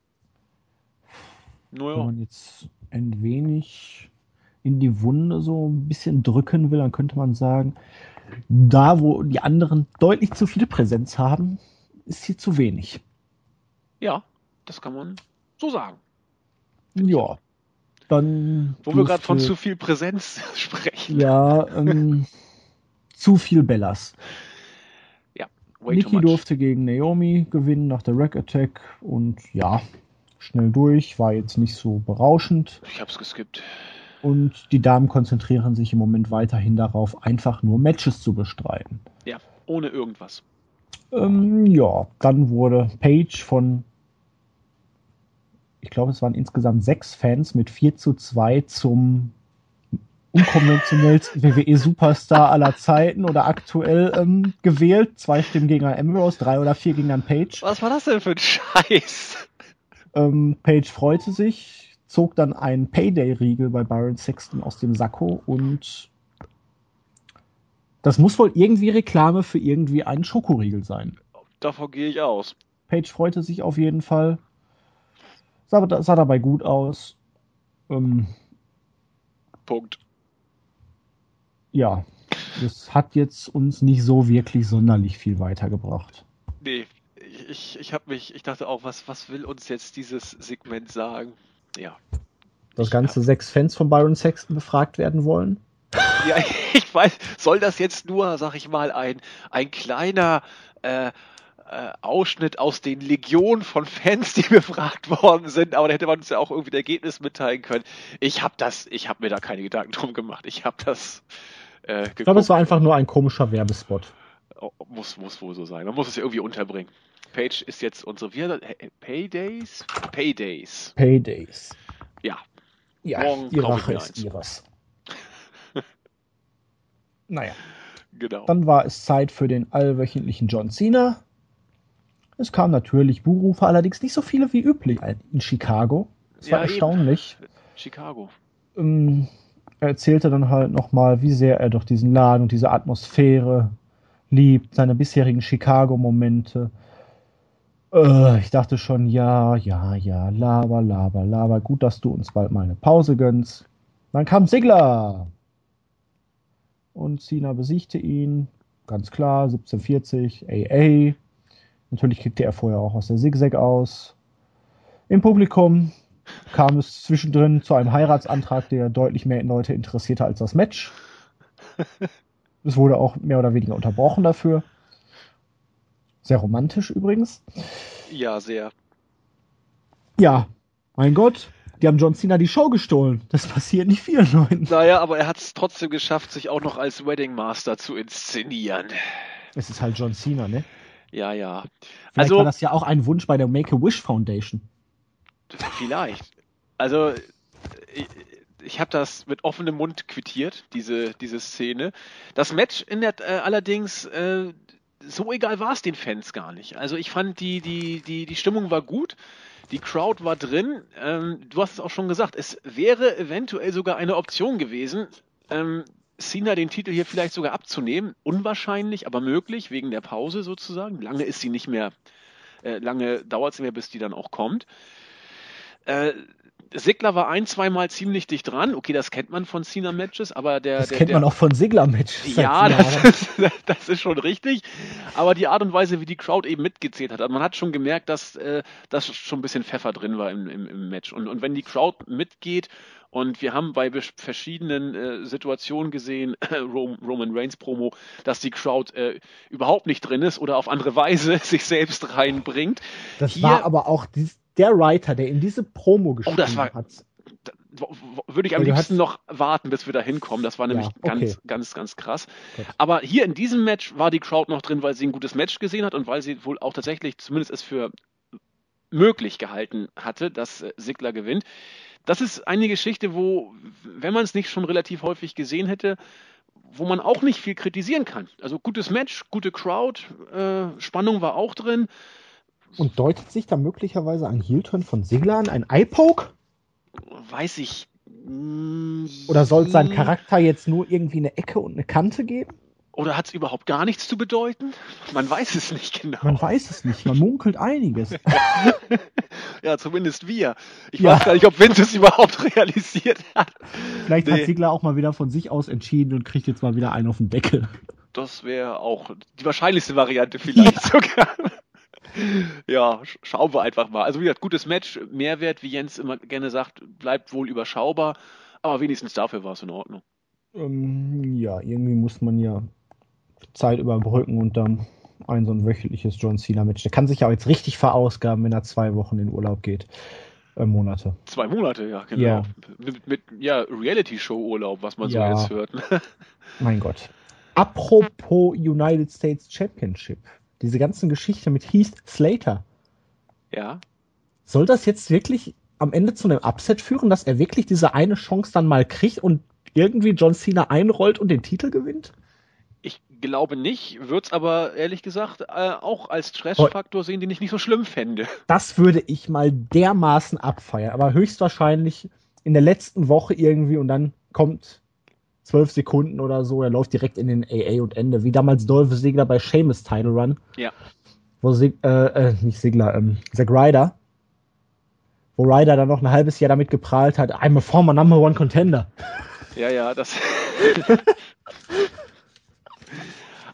wenn Naja. man jetzt ein wenig in die Wunde so ein bisschen drücken will, dann könnte man sagen, da wo die anderen deutlich zu viel Präsenz haben, ist hier zu wenig. Ja, das kann man so sagen. Ja, dann. Wo wir gerade von zu viel Präsenz *laughs* sprechen. Ja, ähm, zu viel Bellas. Way too Nikki durfte gegen Naomi gewinnen nach der Rack Attack und ja, schnell durch, war jetzt nicht so berauschend. Ich hab's geskippt. Und die Damen konzentrieren sich im Moment weiterhin darauf, einfach nur Matches zu bestreiten. Ja, ohne irgendwas. Ähm, ja, dann wurde Page von, ich glaube, es waren insgesamt sechs Fans mit 4 zu 2 zum unkonventionellsten *laughs* WWE-Superstar aller Zeiten oder aktuell ähm, gewählt. Zwei Stimmen gegen Herrn Ambrose, drei oder vier gegen Herrn Page. Was war das denn für ein Scheiß? Ähm, Page freute sich, zog dann einen Payday-Riegel bei Byron Sexton aus dem Sakko und das muss wohl irgendwie Reklame für irgendwie einen Schokoriegel sein. Davon gehe ich aus. Page freute sich auf jeden Fall. Sah, sah dabei gut aus. Ähm, Punkt. ja, das hat jetzt uns nicht so wirklich sonderlich viel weitergebracht. Nee, ich, ich, ich hab mich, ich dachte auch, was, was will uns jetzt dieses Segment sagen? Ja. Das Ich ganze sechs Fans von Byron Sexton befragt werden wollen. *laughs* Ja, ich weiß, soll das jetzt nur, sag ich mal, ein, ein kleiner äh, äh, Ausschnitt aus den Legionen von Fans, die *laughs* befragt worden sind, aber da hätte man uns ja auch irgendwie das Ergebnis mitteilen können. Ich habe das, ich habe mir da keine Gedanken drum gemacht. Ich habe das äh, Ich glaube, es war einfach nur ein komischer Werbespot. Oh, muss, muss wohl so sein. Man muss es ja irgendwie unterbringen. Page ist jetzt unsere? Äh, Paydays? Paydays. Paydays. Ja. Ja, Morgen die Rache ist eins. ihres. *laughs* naja. Genau. Dann war es Zeit für den allwöchentlichen John Cena. Es kamen natürlich Buhrufe, allerdings nicht so viele wie üblich in Chicago. Es war Ja, eben. erstaunlich. *laughs* Chicago. ähm, er erzählte dann halt nochmal, wie sehr er doch diesen Laden und diese Atmosphäre liebt, seine bisherigen Chicago-Momente. Äh, ich dachte schon, ja, ja, ja, laber, laber, laber. Gut, dass du uns bald mal eine Pause gönnst. Dann kam Sigler. Und Cena besiegte ihn. Ganz klar, 1740, AA. Natürlich kickte er vorher auch aus der Zigzag aus. Im Publikum kam es zwischendrin zu einem Heiratsantrag, der deutlich mehr Leute interessierte als das Match. *laughs* Es wurde auch mehr oder weniger unterbrochen dafür. Sehr romantisch übrigens. Ja, sehr. Ja, mein Gott, die haben John Cena die Show gestohlen. Das passiert nicht vielen Leuten. Naja, aber er hat es trotzdem geschafft, sich auch noch als Wedding Master zu inszenieren. Es ist halt John Cena, ne? Ja, ja. Vielleicht also war das ja auch ein Wunsch bei der Make-A-Wish Foundation. Vielleicht. Also ich, ich habe das mit offenem Mund quittiert, diese, diese Szene. Das Match in der, äh, allerdings, äh, so egal war es den Fans gar nicht. Also ich fand, die, die, die, die Stimmung war gut, die Crowd war drin. Ähm, du hast es auch schon gesagt, es wäre eventuell sogar eine Option gewesen, ähm, Cena den Titel hier vielleicht sogar abzunehmen. Unwahrscheinlich, aber möglich, wegen der Pause sozusagen. Lange ist sie nicht mehr, äh, lange dauert es mehr, bis die dann auch kommt. Äh, Sigler war ein, zweimal ziemlich dicht dran. Okay, das kennt man von Cena-Matches, aber der. Das der, kennt der, man auch von Sigler-Matches. Ja, das ist, *laughs* das ist, schon richtig. Aber die Art und Weise, wie die Crowd eben mitgezählt hat, man hat schon gemerkt, dass, äh, dass schon ein bisschen Pfeffer drin war im, im, im Match. Und, und wenn die Crowd mitgeht und wir haben bei verschiedenen äh, Situationen gesehen, *laughs* Roman Reigns Promo, dass die Crowd äh, überhaupt nicht drin ist oder auf andere Weise *laughs* sich selbst reinbringt. Das Hier, war aber auch dieses der Writer, der in diese Promo geschrieben oh, das war, hat. Würde ich am liebsten noch warten, bis wir da hinkommen. Das war nämlich ja, okay. ganz, ganz, ganz krass. Gut. Aber hier in diesem Match war die Crowd noch drin, weil sie ein gutes Match gesehen hat und weil sie wohl auch tatsächlich zumindest es für möglich gehalten hatte, dass äh, Sigler gewinnt. Das ist eine Geschichte, wo, wenn man es nicht schon relativ häufig gesehen hätte, wo man auch nicht viel kritisieren kann. Also gutes Match, gute Crowd, äh, Spannung war auch drin. Und deutet sich da möglicherweise ein Heel-Turn von Sigler an, ein Eye-Poke? Weiß ich. Oder soll sein Charakter jetzt nur irgendwie eine Ecke und eine Kante geben? Oder hat es überhaupt gar nichts zu bedeuten? Man weiß es nicht genau. Man weiß es nicht. Man munkelt einiges. *laughs* ja, zumindest wir. Ich ja. weiß gar nicht, ob Vince es überhaupt *laughs* realisiert hat. Vielleicht nee. hat Sigler auch mal wieder von sich aus entschieden und kriegt jetzt mal wieder einen auf den Deckel. Das wäre auch die wahrscheinlichste Variante vielleicht ja. sogar *laughs* ja, schauen wir einfach mal. Also wie gesagt, gutes Match, Mehrwert, wie Jens immer gerne sagt, bleibt wohl überschaubar, aber wenigstens dafür war es in Ordnung. Ähm, ja, irgendwie muss man ja Zeit überbrücken und dann ein so ein wöchentliches John Cena-Match. Der kann sich ja auch jetzt richtig verausgaben, wenn er zwei Wochen in Urlaub geht. Äh, Monate. Zwei Monate, ja, genau. Ja. Mit, mit ja, Reality-Show-Urlaub, was man ja. so jetzt hört. *laughs* mein Gott. Apropos United States Championship diese ganzen Geschichte mit Heath Slater. Ja. Soll das jetzt wirklich am Ende zu einem Upset führen, dass er wirklich diese eine Chance dann mal kriegt und irgendwie John Cena einrollt und den Titel gewinnt? Ich glaube nicht, würde es aber ehrlich gesagt äh, auch als Stressfaktor sehen, den ich nicht so schlimm fände. *laughs* Das würde ich mal dermaßen abfeiern, aber höchstwahrscheinlich in der letzten Woche irgendwie und dann kommt zwölf Sekunden oder so. Er läuft direkt in den AA und Ende, wie damals Dolph Ziggler bei Seamus Title Run. Ja. Wo Sig äh, äh, nicht Ziggler, ähm, Zack Ryder. Wo Ryder dann noch ein halbes Jahr damit geprahlt hat, I'm a former number one contender. Ja, ja, das. *laughs* *laughs*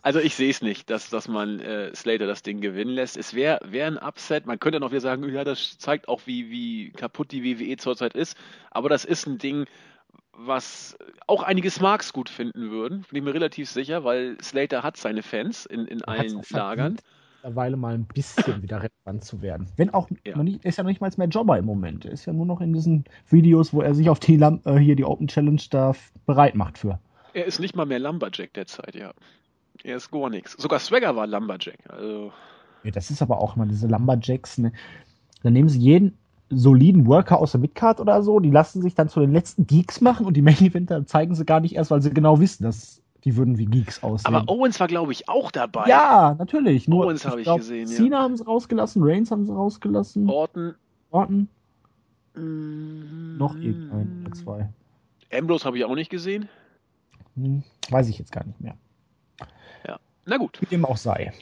Also ich sehe es nicht, dass, dass man äh, Slater das Ding gewinnen lässt. Es wäre wär ein Upset. Man könnte noch wieder sagen, ja, das zeigt auch, wie, wie kaputt die WWE zurzeit ist. Aber das ist ein Ding, was auch einige Smarks gut finden würden, bin ich mir relativ sicher, weil Slater hat seine Fans in, in allen Lagern. Mittlerweile mal ein bisschen wieder relevant zu werden. Wenn auch, ja. Nicht, er ist ja noch nicht mal mehr Jobber im Moment. Er ist ja nur noch in diesen Videos, wo er sich auf die äh, hier die Open Challenge da bereit macht für. Er ist nicht mal mehr Lumberjack derzeit, ja. Er ist gar nichts. Sogar Swagger war Lumberjack. Also. Ja, das ist aber auch immer diese Lumberjacks, ne? Dann nehmen sie jeden, soliden Worker aus der Midcard oder so, die lassen sich dann zu den letzten Geeks machen und die Main Eventer zeigen sie gar nicht erst, weil sie genau wissen, dass die würden wie Geeks aussehen. Aber Owens war, glaube ich, auch dabei. Ja, natürlich. Nur, Owens habe ich, gesehen. Cena ja. haben sie rausgelassen, Reigns haben sie rausgelassen. Orton. Orton. Mm Noch irgendein oder zwei. Ambrose habe ich auch nicht gesehen. Hm, weiß ich jetzt gar nicht mehr. Ja, na gut. Wie dem auch sei.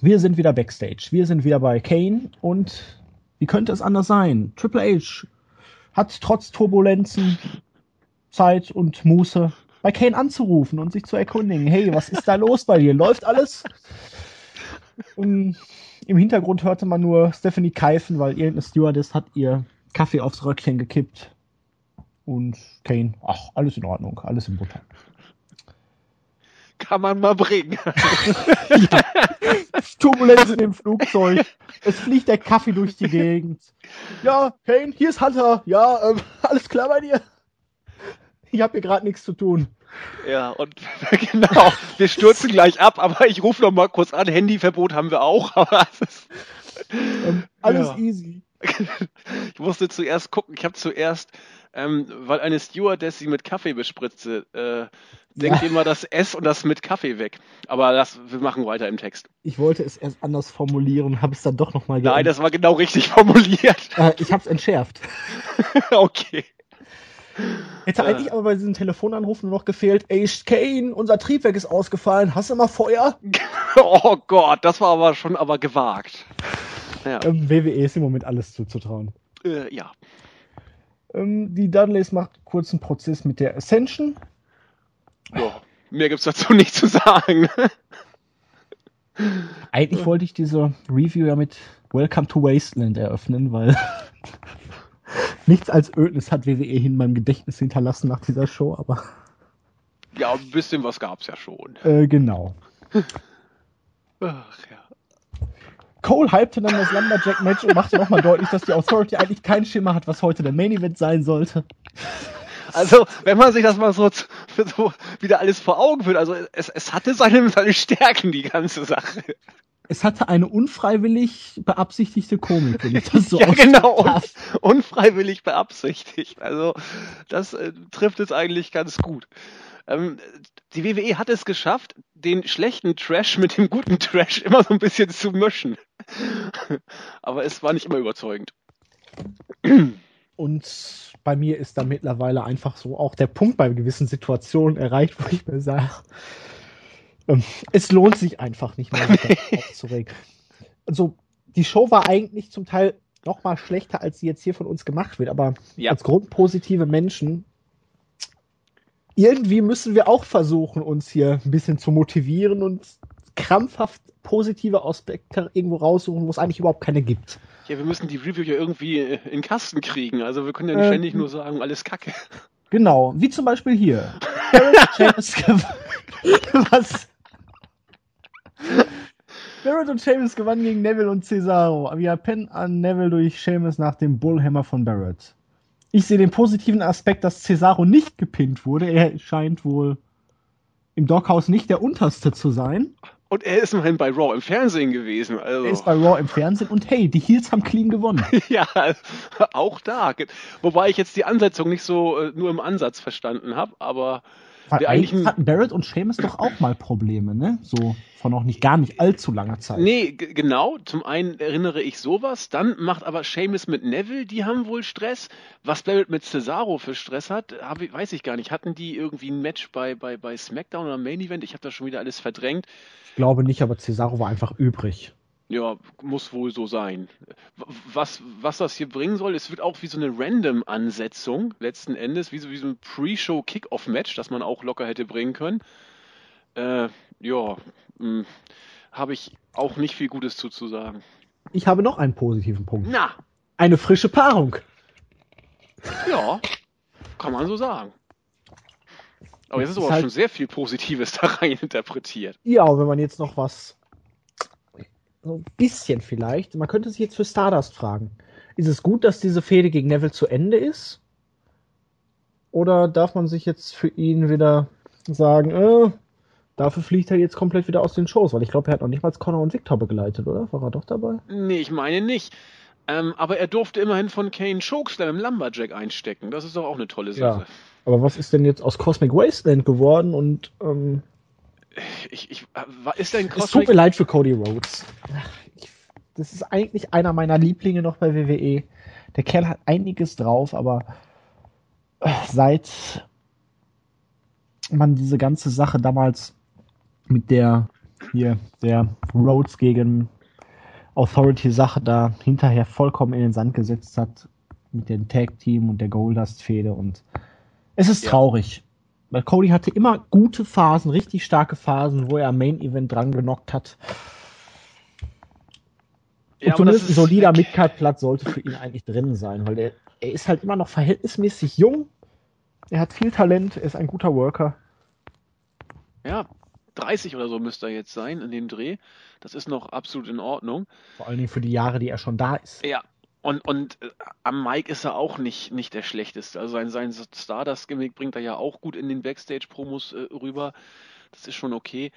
Wir sind wieder Backstage. Wir sind wieder bei Kane und wie könnte es anders sein? Triple H hat trotz Turbulenzen Zeit und Muße, bei Kane anzurufen und sich zu erkundigen. Hey, was ist da los bei dir? Läuft alles? Um, Im Hintergrund hörte man nur Stephanie keifen, weil irgendeine Stewardess hat ihr Kaffee aufs Röckchen gekippt. Und Kane, ach, alles in Ordnung, alles im Butter. Kann man mal bringen. *laughs* ja. Turbulenzen im Flugzeug. Es fliegt der Kaffee durch die Gegend. Ja, Kane, hier ist Hunter. Ja, ähm, alles klar bei dir? Ich habe hier gerade nichts zu tun. Ja, und *laughs* genau, wir stürzen gleich ab, aber ich rufe noch mal kurz an. Handyverbot haben wir auch, aber ist, ähm, alles ja. easy. *laughs* Ich musste zuerst gucken, ich habe zuerst, ähm, weil eine Stewardess sie mit Kaffee bespritzte, äh, denkt ja. immer das S und das mit Kaffee weg. Aber das, wir machen weiter im Text. Ich wollte es erst anders formulieren, habe es dann doch nochmal Nein, das war genau richtig *laughs* formuliert. Äh, ich habe es entschärft. *laughs* okay. Hätte äh. eigentlich aber bei diesen Telefonanrufen nur noch gefehlt, ey Kane, unser Triebwerk ist ausgefallen, hast du mal Feuer? oh Gott, das war aber schon aber gewagt. Ja. Ähm, WWE ist im Moment alles zuzutrauen. Äh, ja. Ähm, die Dudleys macht kurzen Prozess mit der Ascension. Ja, mehr gibt's dazu nicht zu sagen. Eigentlich wollte ich diese Review ja mit Welcome to Wasteland eröffnen, weil *laughs* nichts als Ödnis hat WWE in meinem Gedächtnis hinterlassen nach dieser Show, aber. Ja, ein bisschen was gab's ja schon. Äh, genau. Ach ja. Cole hypte dann das Lumberjack-Match und machte nochmal deutlich, dass die Authority eigentlich kein Schimmer hat, was heute der Main-Event sein sollte. Also, wenn man sich das mal so, so wieder alles vor Augen führt, also es, es hatte seine, seine Stärken, die ganze Sache. Es hatte eine unfreiwillig beabsichtigte Komik, wenn ich das so *laughs* Ja, genau, un unfreiwillig beabsichtigt. Also, das äh, trifft es eigentlich ganz gut. Ähm, die WWE hat es geschafft, den schlechten Trash mit dem guten Trash immer so ein bisschen zu mischen. Aber es war nicht immer überzeugend. Und bei mir ist da mittlerweile einfach so auch der Punkt bei gewissen Situationen erreicht, wo ich mir sage, ähm, es lohnt sich einfach nicht mehr, *laughs* aufzuregen. Also, die Show war eigentlich zum Teil noch mal schlechter, als sie jetzt hier von uns gemacht wird, aber ja. als grundpositive Menschen irgendwie müssen wir auch versuchen, uns hier ein bisschen zu motivieren und krampfhaft positive Aspekte irgendwo raussuchen, wo es eigentlich überhaupt keine gibt. Ja, wir müssen die Review ja irgendwie in den Kasten kriegen. Also wir können ja nicht ähm, ständig nur sagen, alles Kacke. Genau, wie zum Beispiel hier. *laughs* Was? Barrett und Seamus gewannen gegen Neville und Cesaro. Via Pen an Neville durch Seamus nach dem Bullhammer von Barrett. Ich sehe den positiven Aspekt, dass Cesaro nicht gepinnt wurde. Er scheint wohl im Doghouse nicht der unterste zu sein. Und er ist immerhin bei Raw im Fernsehen gewesen. Also. Er ist bei Raw im Fernsehen und hey, die Heels haben clean gewonnen. *laughs* ja, auch da. Wobei ich jetzt die Ansetzung nicht so äh, nur im Ansatz verstanden habe, aber weil eigentlich hatten Barrett und Seamus doch auch mal Probleme, ne? So von noch nicht gar nicht allzu langer Zeit. Nee, genau. Zum einen erinnere ich sowas. Dann macht aber Seamus mit Neville, die haben wohl Stress. Was Barrett mit Cesaro für Stress hat, hab, weiß ich gar nicht. Hatten die irgendwie ein Match bei, bei, bei SmackDown oder Main Event? Ich habe da schon wieder alles verdrängt. Ich glaube nicht, aber Cesaro war einfach übrig. Ja, muss wohl so sein. Was, was das hier bringen soll, es wird auch wie so eine Random-Ansetzung letzten Endes, wie so, wie so ein Pre-Show-Kick-Off-Match, das man auch locker hätte bringen können. Äh, ja, hm, habe ich auch nicht viel Gutes zuzusagen. Ich habe noch einen positiven Punkt. Na! Eine frische Paarung. Ja, kann man so sagen. Aber jetzt ist aber halt schon sehr viel Positives *laughs* da rein interpretiert. Ja, wenn man jetzt noch was so ein bisschen vielleicht. Man könnte sich jetzt für Stardust fragen. Ist es gut, dass diese Fehde gegen Neville zu Ende ist? Oder darf man sich jetzt für ihn wieder sagen, äh, dafür fliegt er jetzt komplett wieder aus den Shows? Weil ich glaube, er hat noch nicht mal Connor und Victor begleitet, oder? War er doch dabei? Nee, ich meine nicht. Ähm, aber er durfte immerhin von Kane Chokeslam im Lumberjack einstecken. Das ist doch auch eine tolle Sache. Ja. Aber was ist denn jetzt aus Cosmic Wasteland geworden und ähm, ich, ich, ist denn Es tut mir leid für Cody Rhodes. Ich, das ist eigentlich einer meiner Lieblinge noch bei WWE. Der Kerl hat einiges drauf, aber äh, seit man diese ganze Sache damals mit der hier der Rhodes gegen Authority-Sache da hinterher vollkommen in den Sand gesetzt hat mit dem Tag-Team und der Goldust-Fehde und es ist Ja. traurig. Weil Cody hatte immer gute Phasen, richtig starke Phasen, wo er am Main-Event dran genockt hat. Und Ja, zumindest ein solider. Midcard-Platz sollte für ihn eigentlich drin sein, weil er, er ist halt immer noch verhältnismäßig jung. Er hat viel Talent, er ist ein guter Worker. Ja, 30 oder so müsste er jetzt sein in dem Dreh. Das ist noch absolut in Ordnung. Vor allen Dingen für die Jahre, die er schon da ist. Ja, und, und äh, am Mic ist er auch nicht, nicht der Schlechteste. Also sein, sein Stardust-Gimmick bringt er ja auch gut in den Backstage-Promos äh, rüber. Das ist schon okay.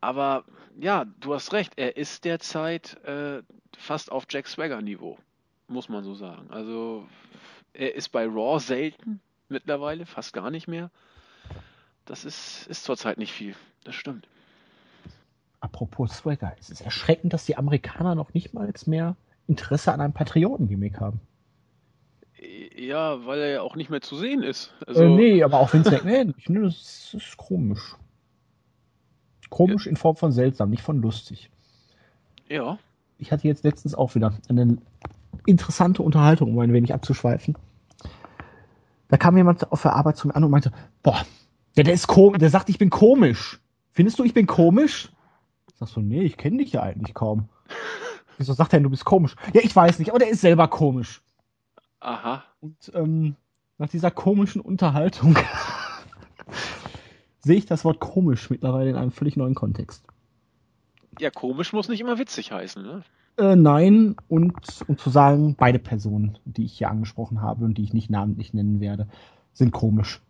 Aber ja, du hast recht, er ist derzeit äh, fast auf Jack Swagger-Niveau, muss man so sagen. Also er ist bei Raw selten mittlerweile, fast gar nicht mehr. Das ist, ist zurzeit nicht viel. Das stimmt. Apropos Swagger, es ist erschreckend, dass die Amerikaner noch nicht mal mehr Interesse an einem Patrioten-Gimmick haben. Ja, weil er ja auch nicht mehr zu sehen ist. Also, äh, nee, aber auch Vince McMahon. *laughs* Ich finde, das ist komisch. Komisch in Form von seltsam, nicht von lustig. Ja, Ich hatte jetzt letztens auch wieder eine interessante Unterhaltung, um ein wenig abzuschweifen. Da kam jemand auf der Arbeit zu mir an und meinte, boah, der, der ist komisch, der sagt, ich bin komisch. Findest du, ich bin komisch? Ich sag so, nee, ich kenne dich ja eigentlich kaum. Wieso sagt er denn, du bist komisch? Ja, ich weiß nicht, aber der ist selber komisch. aha. Und ähm, nach dieser komischen Unterhaltung *laughs* sehe ich das Wort komisch mittlerweile in einem völlig neuen Kontext. Ja, komisch muss nicht immer witzig heißen, ne? Äh, nein, und um zu sagen, beide Personen, die ich hier angesprochen habe und die ich nicht namentlich nennen werde, sind komisch.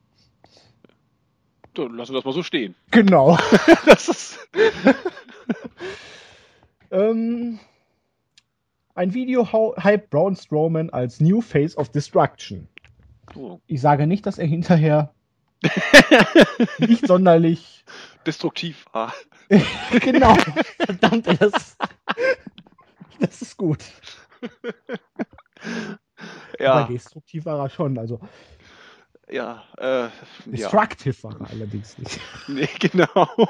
So, lassen wir das mal so stehen. Genau. *laughs* Das ist. *laughs* ähm, ein Video hype Braun Strowman als New Face of Destruction. Oh, Ich sage nicht, dass er hinterher *laughs* nicht sonderlich destruktiv. Ah. *laughs* genau. Verdammt, das, das ist gut. Ja, Aber destruktiv war er schon. Also ja, äh, ja. destructive war er allerdings nicht. Nee, genau.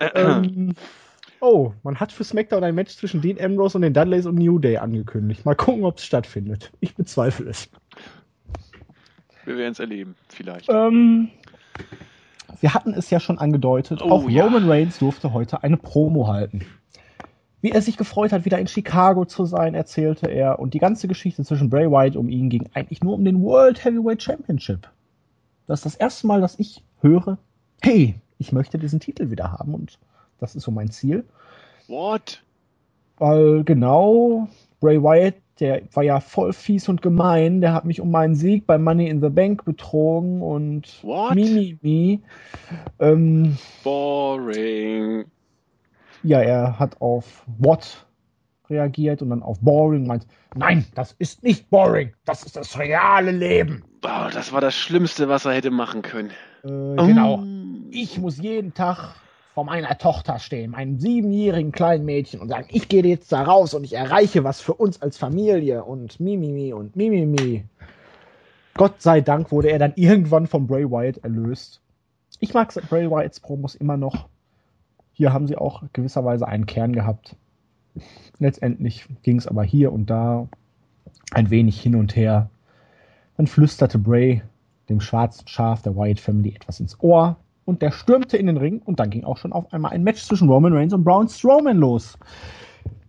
*laughs* ähm, oh, man hat für SmackDown ein Match zwischen Dean Ambrose und den Dudleys und New Day angekündigt. Mal gucken, ob es stattfindet. Ich bezweifle es. Wir werden es erleben, vielleicht. Ähm, wir hatten es ja schon angedeutet. Oh, auch ja. Roman Reigns durfte heute eine Promo halten. Wie er sich gefreut hat, wieder in Chicago zu sein, erzählte er. Und die ganze Geschichte zwischen Bray Wyatt und ihn ging eigentlich nur um den World Heavyweight Championship. Das ist das erste Mal, dass ich höre, hey, ich möchte diesen Titel wieder haben. Und das ist so mein Ziel. What? Weil genau, Bray Wyatt, der war ja voll fies und gemein. Der hat mich um meinen Sieg bei Money in the Bank betrogen und What? mi, mi, mi. Ähm, Boring. ja, er hat auf What reagiert und dann auf Boring meint, nein, das ist nicht Boring, das ist das reale Leben. Oh, das war das Schlimmste, was er hätte machen können. Äh, genau. Oh. Ich muss jeden Tag vor meiner Tochter stehen, meinem siebenjährigen kleinen Mädchen und sagen, ich gehe jetzt da raus und ich erreiche was für uns als Familie und Mimimi und Mimimi. Gott sei Dank wurde er dann *laughs* irgendwann von Bray Wyatt erlöst. Ich mag Bray Wyatts Promos immer noch. Hier haben sie auch gewisserweise einen Kern gehabt. Letztendlich ging es aber hier und da ein wenig hin und her. Dann flüsterte Bray dem schwarzen Schaf der Wyatt Family etwas ins Ohr und der stürmte in den Ring und dann ging auch schon auf einmal ein Match zwischen Roman Reigns und Braun Strowman los.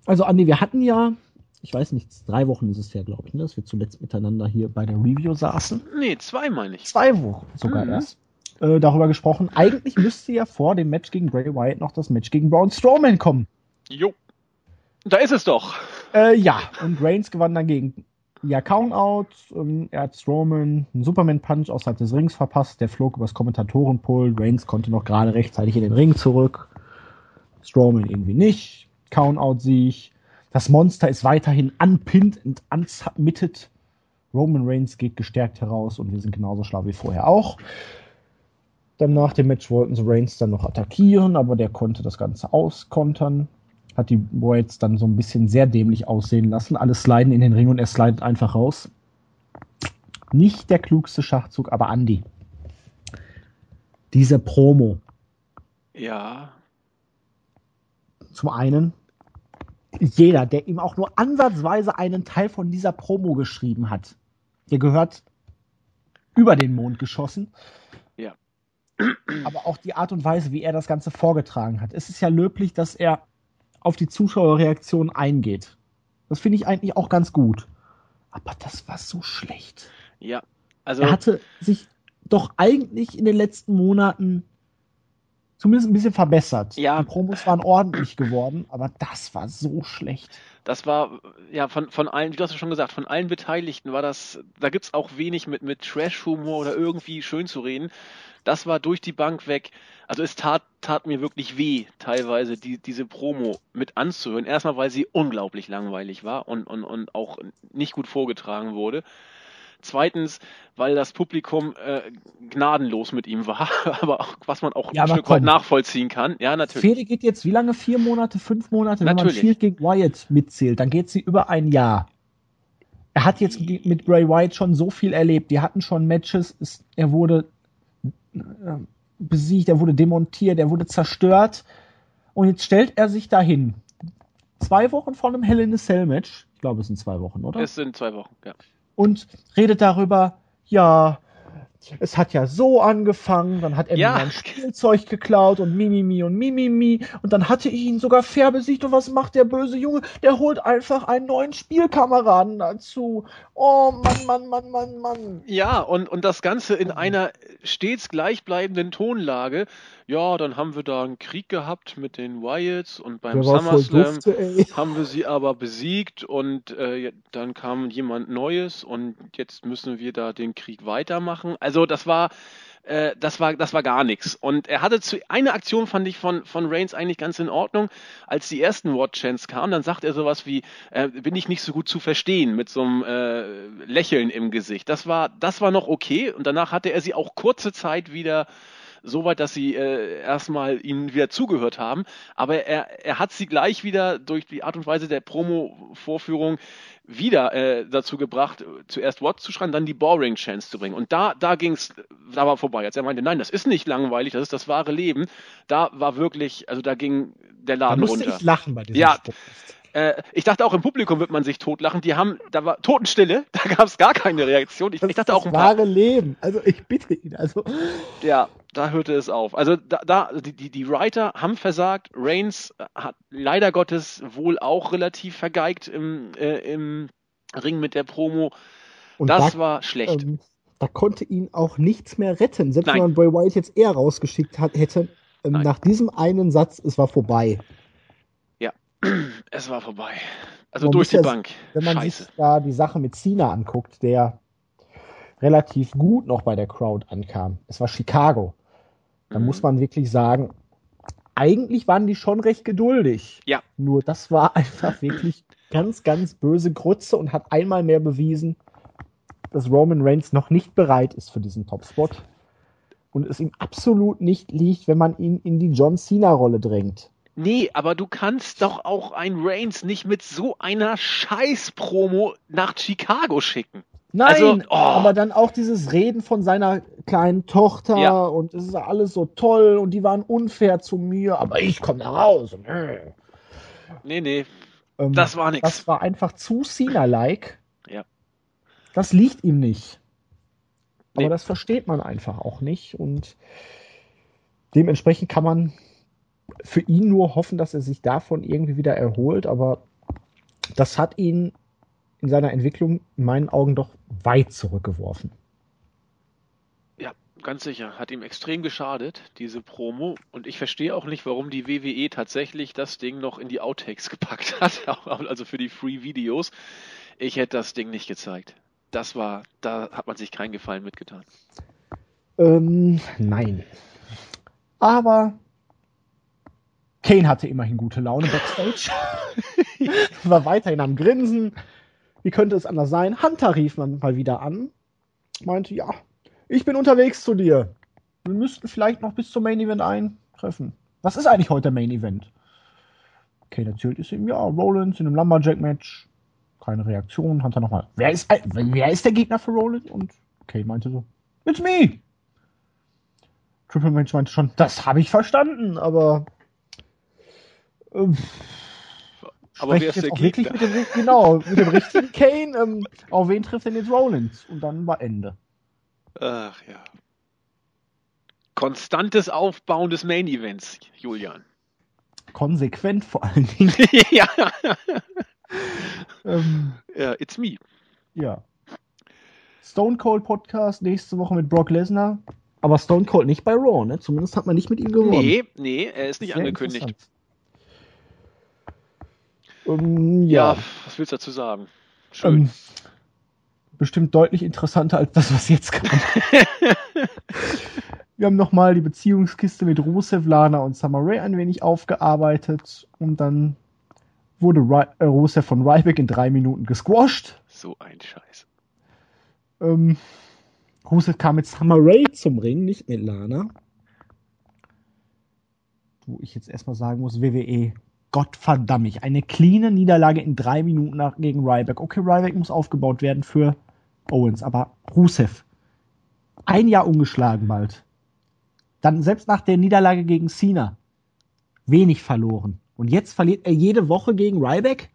Also Andi, wir hatten ja, ich weiß nicht, drei Wochen ist es ja, glaube ich, ne, dass wir zuletzt miteinander hier bei der Review saßen. Nee, zwei meine ich. Zwei Wochen sogar Mhm. erst. Äh, darüber gesprochen. Eigentlich müsste ja vor dem Match gegen Bray Wyatt noch das Match gegen Braun Strowman kommen. Jo. Da ist es doch. Äh, ja, und Reigns gewann dann gegen ja, Countout. Ähm, er hat Strowman einen Superman-Punch außerhalb des Rings verpasst. Der flog übers Kommentatorenpult. Reigns konnte noch gerade rechtzeitig in den Ring zurück. Strowman irgendwie nicht. Countout-Sieg. Das Monster ist weiterhin unpinned und unsubmitted. Roman Reigns geht gestärkt heraus und wir sind genauso schlau wie vorher auch. Dann nach dem Match wollten sie Reigns dann noch attackieren, aber der konnte das Ganze auskontern hat die Boyds dann so ein bisschen sehr dämlich aussehen lassen. Alle sliden in den Ring und er slidet einfach raus. Nicht der klugste Schachzug, aber Andy, Diese Promo. Ja. Zum einen, jeder, der ihm auch nur ansatzweise einen Teil von dieser Promo geschrieben hat, der gehört über den Mond geschossen. Ja. Aber auch die Art und Weise, wie er das Ganze vorgetragen hat. Es ist ja löblich, dass er auf die Zuschauerreaktion eingeht. Das finde ich eigentlich auch ganz gut. Aber das war so schlecht. Ja. Also. Er hatte sich doch eigentlich in den letzten Monaten zumindest ein bisschen verbessert. Ja. Die Promos waren ordentlich geworden, aber das war so schlecht. Das war, ja, von, von allen, wie du hast ja schon gesagt, von allen Beteiligten war das, da gibt's auch wenig mit, mit Trash-Humor oder irgendwie schön zu reden. Das war durch die Bank weg. Also es tat, tat mir wirklich weh, teilweise die, diese Promo mit anzuhören. Erstmal, weil sie unglaublich langweilig war und, und, und auch nicht gut vorgetragen wurde. Zweitens, weil das Publikum äh, gnadenlos mit ihm war, *laughs* aber auch, was man auch Ja, ein Stück weit nachvollziehen kann. Ja, natürlich. Fehde geht jetzt wie lange? Vier Monate, fünf Monate? Wenn Natürlich. man Shield gegen Wyatt mitzählt, dann geht sie über ein Jahr. Er hat jetzt mit Bray Wyatt schon so viel erlebt. Die hatten schon Matches. Es, er wurde besiegt, er wurde demontiert, er wurde zerstört. Und jetzt stellt er sich dahin. Zwei Wochen vor einem Hell in a Cell Match. Ich glaube, es sind zwei Wochen, oder? Es sind zwei Wochen, ja. und redet darüber, ja, es hat ja so angefangen, dann hat er Ja. mir mein Spielzeug geklaut und Mimimi und Mimimi und dann hatte ich ihn sogar fair besiegt und was macht der böse Junge? Der holt einfach einen neuen Spielkameraden dazu. Oh Mann, Mann, Mann, Mann, Mann. Ja, und, und das Ganze in einer stets gleichbleibenden Tonlage. Ja, dann haben wir da einen Krieg gehabt mit den Wyatts und beim SummerSlam *laughs* haben wir sie aber besiegt und äh, dann kam jemand Neues und jetzt müssen wir da den Krieg weitermachen. Also das war äh, das war das war gar nichts. Und er hatte zu eine Aktion fand ich von von Reigns eigentlich ganz in Ordnung, als die ersten Word Chants kamen, dann sagt er sowas wie äh, bin ich nicht so gut zu verstehen mit so einem äh, Lächeln im Gesicht. Das war das war noch okay und danach hatte er sie auch kurze Zeit wieder so weit, dass sie äh, erstmal ihnen wieder zugehört haben. Aber er, er hat sie gleich wieder durch die Art und Weise der Promo-Vorführung wieder äh, dazu gebracht, zuerst What zu schreiben, dann die Boring Chance zu bringen. Und da, da ging's, da war vorbei. Als er meinte, nein, das ist nicht langweilig, das ist das wahre Leben. Da war wirklich, also da ging der Da Laden musste runter. ich lachen bei diesem Ja. Spruch. Äh, ich dachte auch im Publikum wird man sich totlachen. Die haben, da war Totenstille, *laughs* da gab es gar keine Reaktion. Ich, Das ich dachte auch ein paar, wahre Leben. Also ich bitte ihn. Also Ja, da hörte es auf. Also da, da die, die, die Writer haben versagt. Reigns hat leider Gottes wohl auch relativ vergeigt im, äh, im Ring mit der Promo. und Das da, war schlecht. ähm, da konnte ihn auch nichts mehr retten. Selbst Nein. wenn man Bray Wyatt jetzt eher rausgeschickt hat, hätte, ähm, nach diesem einen Satz, es war vorbei. Es war vorbei. Also Man durch die ja- Bank. Wenn man Scheiße. sich da die Sache mit Cena anguckt, der relativ gut noch bei der Crowd ankam. Es war Chicago. Da Mhm. muss man wirklich sagen, eigentlich waren die schon recht geduldig. Ja. Nur das war einfach wirklich ganz, ganz böse Grütze und hat einmal mehr bewiesen, dass Roman Reigns noch nicht bereit ist für diesen Topspot. Und es ihm absolut nicht liegt, wenn man ihn in die John Cena-Rolle drängt. Nee, aber du kannst doch auch ein Reigns nicht mit so einer Scheiß-Promo nach Chicago schicken. Nein, Also, oh. aber dann auch dieses Reden von seiner kleinen Tochter Ja. und es ist alles so toll und die waren unfair zu mir, aber ich komme da raus. Und, äh. Nee, nee, ähm, das war nix. Das war einfach zu Cena-like. Ja. Das liegt ihm nicht. Aber Nee. das versteht man einfach auch nicht und dementsprechend kann man für ihn nur hoffen, dass er sich davon irgendwie wieder erholt, aber das hat ihn in seiner Entwicklung in meinen Augen doch weit zurückgeworfen. Ja, ganz sicher. Hat ihm extrem geschadet, diese Promo. Und ich verstehe auch nicht, warum die WWE tatsächlich das Ding noch in die Outtakes *laughs* gepackt hat. Also für die Free-Videos. Ich hätte das Ding nicht gezeigt. Das war, da hat man sich keinen Gefallen mitgetan. Ähm, nein. Aber Kane hatte immerhin gute Laune backstage. *laughs* War weiterhin am Grinsen. Wie könnte es anders sein? Hunter rief man mal wieder an. Meinte, ja, ich bin unterwegs zu dir. Wir müssten vielleicht noch bis zum Main Event eintreffen. Was ist eigentlich heute der Main Event? Kane erzählt es ihm, ja, Rollins in einem Lumberjack-Match. Keine Reaktion. Hunter nochmal, wer ist, wer ist der Gegner für Rollins? Und Kane meinte so, it's me. Triple H meinte schon, das habe ich verstanden, aber. Ähm, aber wer ist der wirklich mit dem, genau, mit dem richtigen *laughs* Kane, ähm, auf wen trifft denn jetzt Rollins? Und dann war Ende. Ach ja. Konstantes Aufbauen des Main Events, Julian. Konsequent vor allen Dingen. *laughs* ja. *laughs* ähm, ja, it's me. Ja. Stone Cold Podcast nächste Woche mit Brock Lesnar. Aber Stone Cold nicht bei Raw, ne? Zumindest hat man nicht mit ihm gewonnen. Nee, nee, er ist nicht Sehr angekündigt. Um, ja. ja. was willst du dazu sagen? Schön. Ähm, bestimmt deutlich interessanter als das, was jetzt kommt. *laughs* Wir haben nochmal die Beziehungskiste mit Rusev, Lana und Summer Rae ein wenig aufgearbeitet und dann wurde Ry äh, Rusev von Ryback in drei Minuten gesquashed. So ein Scheiß. Ähm, Rusev kam mit Summer Rae zum Ring, nicht mit Lana. Wo ich jetzt erstmal sagen muss, WWE, Gottverdammt, eine cleane Niederlage in drei Minuten nach, gegen Ryback. Okay, Ryback muss aufgebaut werden für Owens, aber Rusev, ein Jahr ungeschlagen bald. Dann selbst nach der Niederlage gegen Cena wenig verloren. Und jetzt verliert er jede Woche gegen Ryback?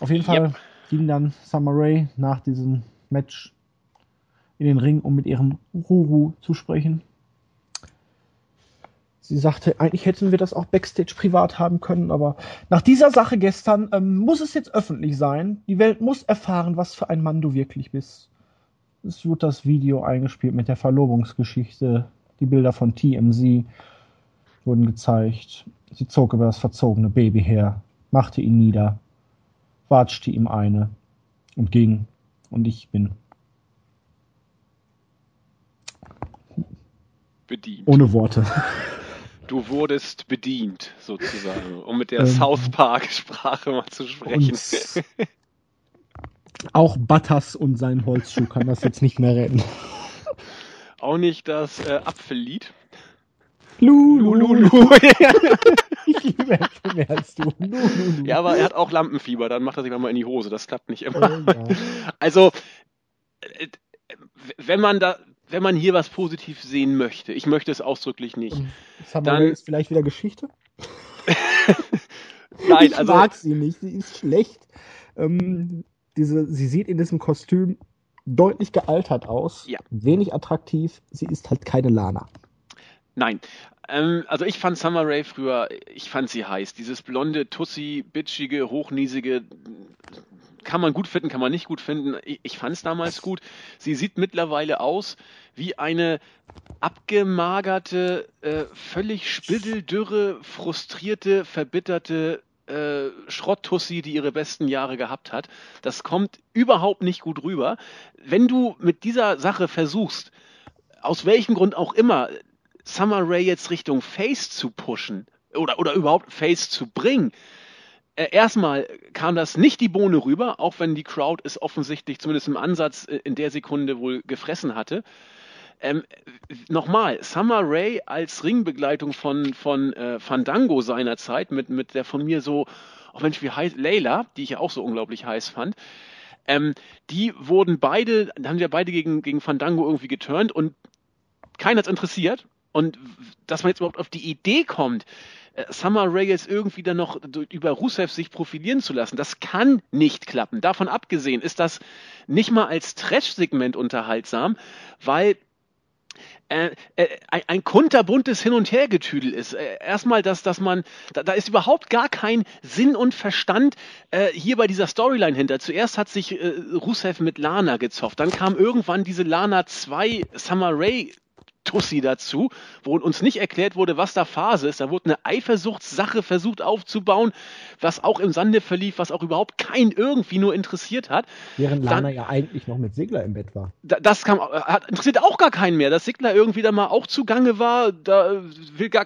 Auf jeden Fall yep. ging dann Summer Rae nach diesem Match in den Ring, um mit ihrem Ruru zu sprechen. Sie sagte, eigentlich hätten wir das auch backstage privat haben können, aber nach dieser Sache gestern ähm, muss es jetzt öffentlich sein. Die Welt muss erfahren, was für ein Mann du wirklich bist. Es wird das Video eingespielt mit der Verlobungsgeschichte. Die Bilder von TMZ wurden gezeigt. Sie zog über das verzogene Baby her, machte ihn nieder, watschte ihm eine und ging. Und ich bin bedient. Ohne Worte. *laughs* Du wurdest bedient, sozusagen, um mit der ähm, South Park-Sprache mal zu sprechen. auch Butters und sein Holzschuh kann das jetzt nicht mehr retten. Auch nicht das äh, Apfellied. Lulu. Lulu. *laughs* ich liebe Äpfel mehr als du. Lulu. Ja, aber er hat auch Lampenfieber, dann macht er sich mal in die Hose. Das klappt nicht immer. Oh, ja. Also, äh, wenn man da, wenn man hier was positiv sehen möchte, ich möchte es ausdrücklich nicht. dann ist vielleicht wieder Geschichte. *laughs* Nein, ich also, mag sie nicht, sie ist schlecht. Ähm, diese, sie sieht in diesem Kostüm deutlich gealtert aus, ja. wenig attraktiv. Sie ist halt keine Lana. Nein. Ähm, also ich fand Summer Rae früher, ich fand sie heiß. Dieses blonde, tussi, bitchige, hochnäsige, kann man gut finden, kann man nicht gut finden. Ich, ich fand es damals gut. Sie sieht mittlerweile aus wie eine abgemagerte, äh, völlig spitteldürre, frustrierte, verbitterte äh, Schrotttussi, die ihre besten Jahre gehabt hat. Das kommt überhaupt nicht gut rüber. Wenn du mit dieser Sache versuchst, aus welchem Grund auch immer, Summer Rae jetzt Richtung Face zu pushen oder, oder überhaupt Face zu bringen, äh, erstmal kam das nicht die Bohne rüber, auch wenn die Crowd es offensichtlich zumindest im Ansatz äh, in der Sekunde wohl gefressen hatte. Ähm, Nochmal, Summer Ray als Ringbegleitung von, von äh, Fandango seinerzeit, mit, mit der von mir so, oh Mensch, wie heißt, Layla, die ich ja auch so unglaublich heiß fand, ähm, die wurden beide, haben ja beide gegen, gegen Fandango irgendwie geturnt und keiner hat's interessiert. Und dass man jetzt überhaupt auf die Idee kommt, äh, Summer jetzt irgendwie dann noch über Rusev sich profilieren zu lassen, das kann nicht klappen. Davon abgesehen ist das nicht mal als Trash-Segment unterhaltsam, weil äh, äh, ein, ein kunterbuntes Hin- und Hergetüdel ist. Äh, erstmal, dass, dass man, da, da ist überhaupt gar kein Sinn und Verstand äh, hier bei dieser Storyline hinter. Zuerst hat sich äh, Rusev mit Lana gezofft, dann kam irgendwann diese Lana 2 Summer Ray Tussi dazu, wo uns nicht erklärt wurde, was da Phase ist. Da wurde eine Eifersuchtssache versucht aufzubauen, was auch im Sande verlief, was auch überhaupt keinen irgendwie nur interessiert hat. Während Lana Dann, ja eigentlich noch mit Sigler im Bett war. das kam, hat, interessiert auch gar keinen mehr. Dass Sigler irgendwie da mal auch zugange war, da will gar,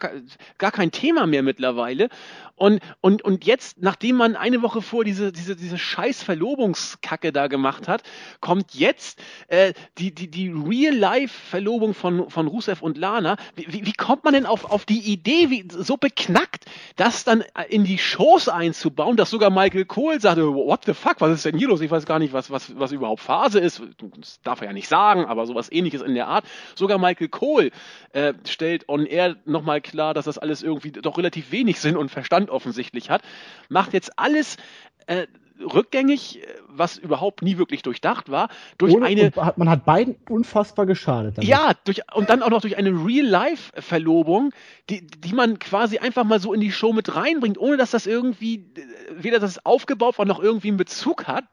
gar kein Thema mehr mittlerweile. Und, und, und jetzt, nachdem man eine Woche vor diese, diese, diese scheiß Verlobungskacke da gemacht hat, kommt jetzt äh, die, die, die Real-Life-Verlobung von, von von Rusev und Lana. Wie, wie, wie kommt man denn auf, auf die Idee, wie, so beknackt, das dann in die Shows einzubauen, dass sogar Michael Cole sagte, what the fuck, was ist denn hier los? Ich weiß gar nicht, was, was, was überhaupt Phase ist. Das darf er ja nicht sagen, aber sowas ähnliches in der Art. Sogar Michael Cole äh, stellt on air nochmal klar, dass das alles irgendwie doch relativ wenig Sinn und Verstand offensichtlich hat. Macht jetzt alles äh, rückgängig, was überhaupt nie wirklich durchdacht war, durch Ohne, eine. hat, man hat beiden unfassbar geschadet. Damit. Ja, durch, und dann auch noch durch eine Real-Life-Verlobung, die, die man quasi einfach mal so in die Show mit reinbringt, ohne dass das irgendwie, weder das aufgebaut war noch irgendwie einen Bezug hat.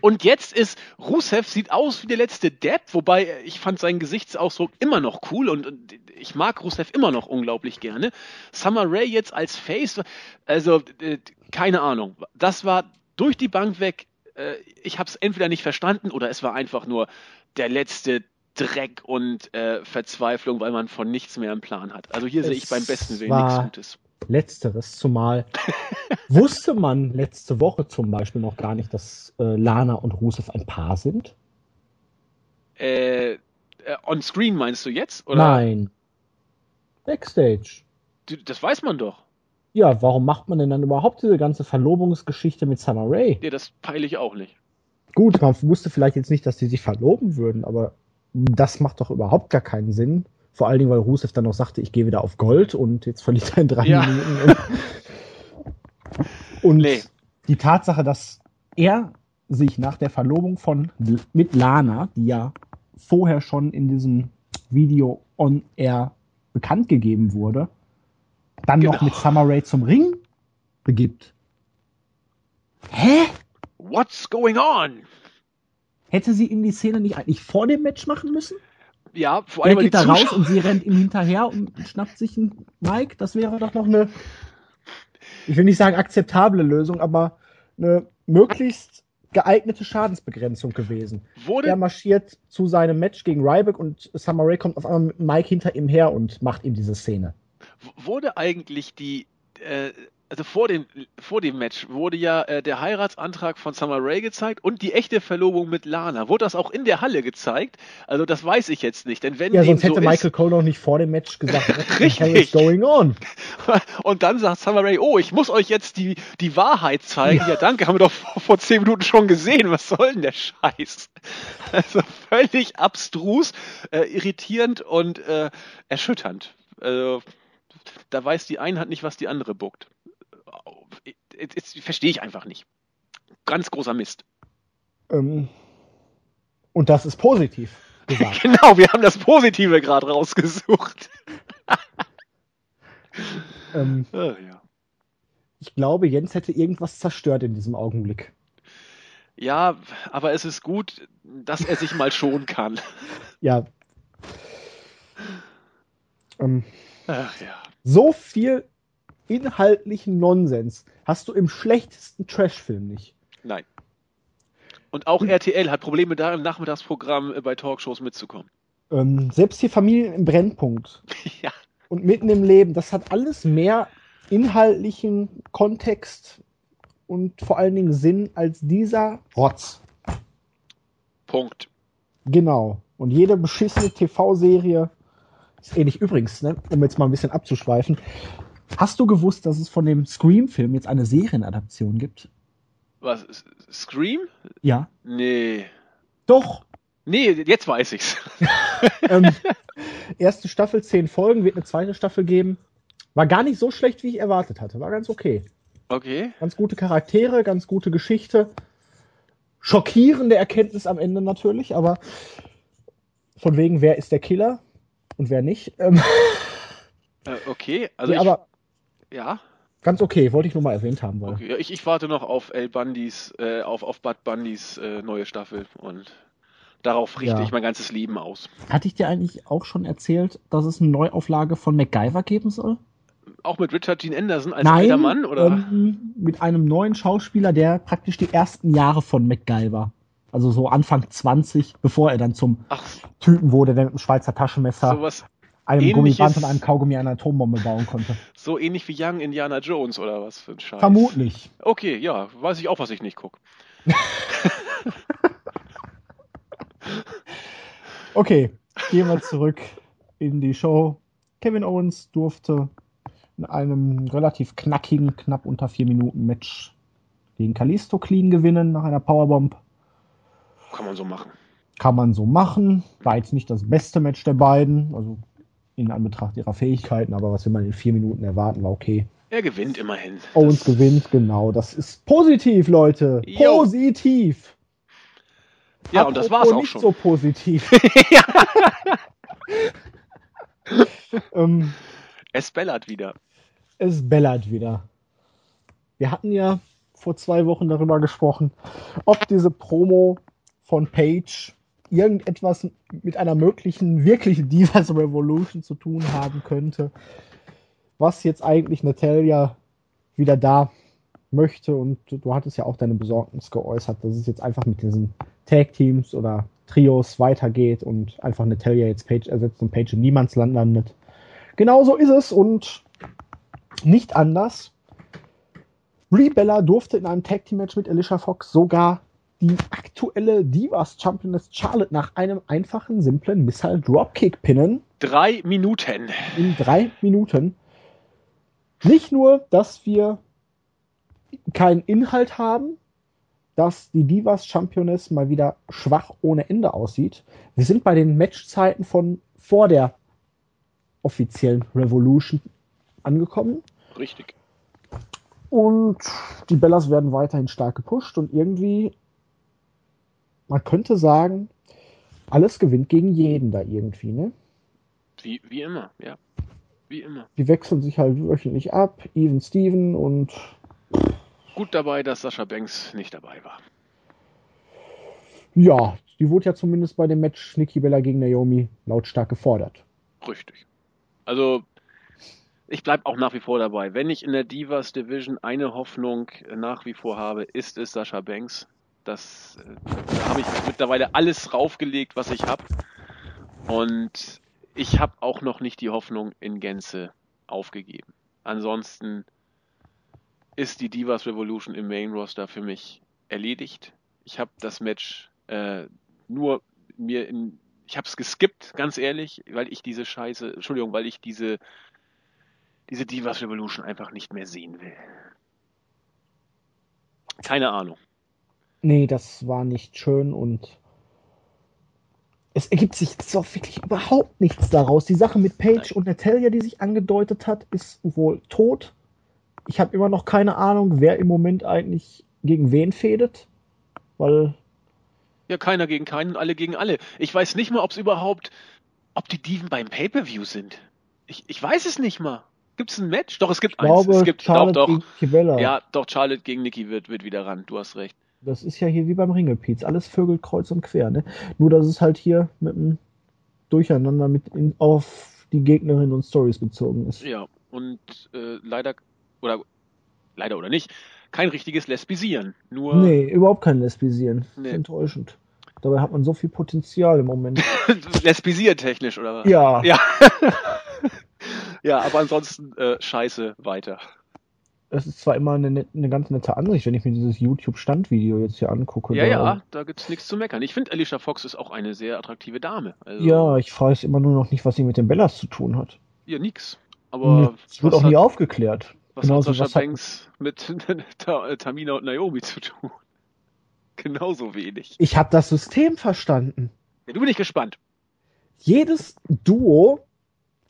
Und jetzt ist Rusev sieht aus wie der letzte Depp, wobei ich fand seinen Gesichtsausdruck immer noch cool und, und ich mag Rusev immer noch unglaublich gerne. Summer Rae jetzt als Face, also äh, keine Ahnung. Das war durch die Bank weg. Äh, ich habe es entweder nicht verstanden oder es war einfach nur der letzte Dreck und äh, Verzweiflung, weil man von nichts mehr im Plan hat. Also hier Es sehe ich beim besten Willen nichts Gutes. Letzteres, zumal *laughs* wusste man letzte Woche zum Beispiel noch gar nicht, dass äh, Lana und Rusev ein Paar sind. Äh, äh, on Screen meinst du jetzt? Oder? Nein. Backstage. Das weiß man doch. Ja, warum macht man denn dann überhaupt diese ganze Verlobungsgeschichte mit Summer Rae? Nee, das peile ich auch nicht. Gut, man wusste vielleicht jetzt nicht, dass die sich verloben würden, aber das macht doch überhaupt gar keinen Sinn. Vor allen Dingen, weil Rusev dann noch sagte, ich gehe wieder auf Gold und jetzt verliert er in drei Ja. Minuten. Und, *laughs* und Nee. die Tatsache, dass er sich nach der Verlobung von mit Lana, die ja vorher schon in diesem Video on air bekannt gegeben wurde, dann noch Genau. mit Summer Rae zum Ring begibt. Hä? What's going on? Hätte sie in die Szene nicht eigentlich vor dem Match machen müssen? Ja, vor Er allem die geht da raus Zuschauer. und sie rennt ihm hinterher und schnappt sich einen Mike. Das wäre doch noch eine, ich will nicht sagen akzeptable Lösung, aber eine möglichst geeignete Schadensbegrenzung gewesen. Wurde Er marschiert zu seinem Match gegen Ryback und Summer Rae kommt auf einmal mit Mike hinter ihm her und macht ihm diese Szene. Wurde eigentlich die, äh, also vor dem, vor dem Match wurde ja äh, der Heiratsantrag von Summer Rae gezeigt und die echte Verlobung mit Lana. Wurde das auch in der Halle gezeigt? Also das weiß ich jetzt nicht, denn wenn Ja, sonst hätte so Michael Cole noch nicht vor dem Match gesagt, *laughs* what the Richtig. hell is going on? ist, *laughs* und dann sagt Summer Rae, oh, ich muss euch jetzt die, die Wahrheit zeigen. Ja. danke, haben wir doch vor, vor zehn Minuten schon gesehen. Was soll denn der Scheiß? *laughs* Also völlig abstrus, äh, irritierend und äh, erschütternd. Also da weiß die eine Hand nicht, was die andere buckt. Das verstehe ich einfach nicht. Ganz großer Mist. Ähm, und das ist positiv gesagt. *laughs* Genau, wir haben das Positive gerade rausgesucht. *laughs* ähm, Ah, ja. ich glaube, Jens hätte irgendwas zerstört in diesem Augenblick. ja, aber es ist gut, dass er sich mal schonen kann. Ja. *laughs* Ähm, Ach ja. So viel inhaltlichen Nonsens hast du im schlechtesten Trashfilm nicht. Nein. Und auch RTL hat Probleme da im Nachmittagsprogramm äh, bei Talkshows mitzukommen. Ähm, selbst hier Familien im Brennpunkt *laughs* ja. und mitten im Leben, das hat alles mehr inhaltlichen Kontext und vor allen Dingen Sinn als dieser Rotz. Punkt. Genau. Und jede beschissene TV-Serie ist ähnlich. Übrigens, ne, um jetzt mal ein bisschen abzuschweifen, hast du gewusst, dass es von dem Scream-Film jetzt eine Serienadaption gibt? Was? Scream? Ja. Nee. Doch. Nee, jetzt weiß ich's. *laughs* ähm, erste Staffel, zehn Folgen, wird eine zweite Staffel geben. War gar nicht so schlecht, wie ich erwartet hatte. War ganz okay. Okay. Ganz gute Charaktere, ganz gute Geschichte. Schockierende Erkenntnis am Ende natürlich, aber von wegen, wer ist der Killer und wer nicht. Ähm, Äh, okay. Also nee, ich, aber ja. ganz okay, wollte ich nur mal erwähnt haben. Weil Okay. Ja, Ich, ich warte noch auf El Bundys, äh, auf, auf Bud Bundys äh, neue Staffel und darauf richte Ja. ich mein ganzes Leben aus. Hatte ich dir eigentlich auch schon erzählt, dass es eine Neuauflage von MacGyver geben soll? Auch mit Richard Dean Anderson als alter Mann, oder? Ähm, mit einem neuen Schauspieler, der praktisch die ersten Jahre von MacGyver, also so Anfang 20, bevor er dann zum Ach, Typen wurde, der mit einem Schweizer Taschenmesser, einem Gummiband und einem Kaugummi eine Atombombe bauen konnte. so ähnlich wie Young Indiana Jones oder was für ein Scheiß. Vermutlich. Okay, ja, weiß ich auch, was ich nicht gucke. *laughs* Okay, gehen wir zurück in die Show. Kevin Owens durfte in einem relativ knackigen, knapp unter vier Minuten Match gegen Kalisto Clean gewinnen nach einer Powerbomb. Kann man so machen. Kann man so machen. War jetzt nicht das beste Match der beiden, also in Anbetracht ihrer Fähigkeiten, aber was will man in vier Minuten erwarten, war okay. Er gewinnt immerhin. Owens das gewinnt, genau. Das ist positiv, Leute. Jo. Positiv. Ja, Apropos und das war's auch nicht schon. so positiv. *laughs* *laughs* ähm, es bellert wieder. Es bellert wieder. Wir hatten ja vor zwei Wochen darüber gesprochen, ob diese Promo von Page irgendetwas mit einer möglichen, wirklichen Divas Revolution zu tun haben könnte, was jetzt eigentlich Natalia wieder da möchte und du hattest ja auch deine Besorgnis geäußert, dass es jetzt einfach mit diesen Tag Teams oder Trios weitergeht und einfach Natalia jetzt Page ersetzt und Page in Niemandsland landet. Genauso ist es und nicht anders. Brie Bella durfte in einem Tag Team Match mit Alicia Fox sogar die aktuelle Divas Championess Charlotte nach einem einfachen, simplen Missile Dropkick pinnen. Drei Minuten. In drei Minuten. Nicht nur, dass wir keinen Inhalt haben, dass die Divas Championess mal wieder schwach ohne Ende aussieht. Wir sind bei den Matchzeiten von vor der offiziellen Revolution angekommen. Richtig. Und die Bellas werden weiterhin stark gepusht und irgendwie man könnte sagen, alles gewinnt gegen jeden da irgendwie, ne? Wie, wie immer, ja. Wie immer. Die wechseln sich halt wöchentlich ab, Even Steven und. Gut dabei, dass Sascha Banks nicht dabei war. Ja, die wurde ja zumindest bei dem Match Nikki Bella gegen Naomi lautstark gefordert. Richtig. Also, ich bleibe auch nach wie vor dabei. Wenn ich in der Divas Division eine Hoffnung nach wie vor habe, ist es Sascha Banks. Das, äh, da habe ich mittlerweile alles draufgelegt, was ich habe. Und ich habe auch noch nicht die Hoffnung in Gänze aufgegeben. Ansonsten ist die Divas Revolution im Main Roster für mich erledigt. Ich habe das Match äh, nur mir in, ich habe es geskippt, ganz ehrlich, weil ich diese Scheiße, Entschuldigung, weil ich diese diese Divas Revolution einfach nicht mehr sehen will. Keine Ahnung. Nee, das war nicht schön und es ergibt sich so wirklich überhaupt nichts daraus. Die Sache mit Paige und Natalia, die sich angedeutet hat, ist wohl tot. Ich habe immer noch keine Ahnung, wer im Moment eigentlich gegen wen fädet, weil ja keiner gegen keinen, alle gegen alle. Ich weiß nicht mal, ob es überhaupt, ob die Diven beim Pay-per-View sind. Ich, ich weiß es nicht mal. Gibt es ein Match? Doch, es gibt ich eins. Glaube, es gibt Charlotte doch, doch. Ja, doch Charlotte gegen Nikki wird wird wieder ran. Du hast recht. Das ist ja hier wie beim Ringelpiez. Alles Vögel kreuz und quer, ne? Nur, dass es halt hier mit einem Durcheinander mit in, auf die Gegnerinnen und Stories bezogen ist. Ja, und äh, leider, oder leider oder nicht, kein richtiges Lesbisieren. Nur. Nee, überhaupt kein Lesbisieren. Nee. Enttäuschend. Dabei hat man so viel Potenzial im Moment. *laughs* Lesbisieren-technisch, oder was? Ja. Ja. *laughs* ja, aber ansonsten äh, scheiße weiter es ist zwar immer eine, eine ganz nette Ansicht, wenn ich mir dieses YouTube-Standvideo jetzt hier angucke. Ja, da, ja, da gibt's nichts zu meckern. Ich finde, Alicia Fox ist auch eine sehr attraktive Dame. Also, ja, ich weiß immer nur noch nicht, was sie mit den Bellas zu tun hat. Ja, nix. Aber. Es wird auch hat, nie aufgeklärt. Was Genauso, hat Sascha Banks hat, mit *laughs* Tamina und Naomi zu tun? *laughs* Genauso wenig. Ich habe das System verstanden. Ja, du bin ich gespannt. Jedes Duo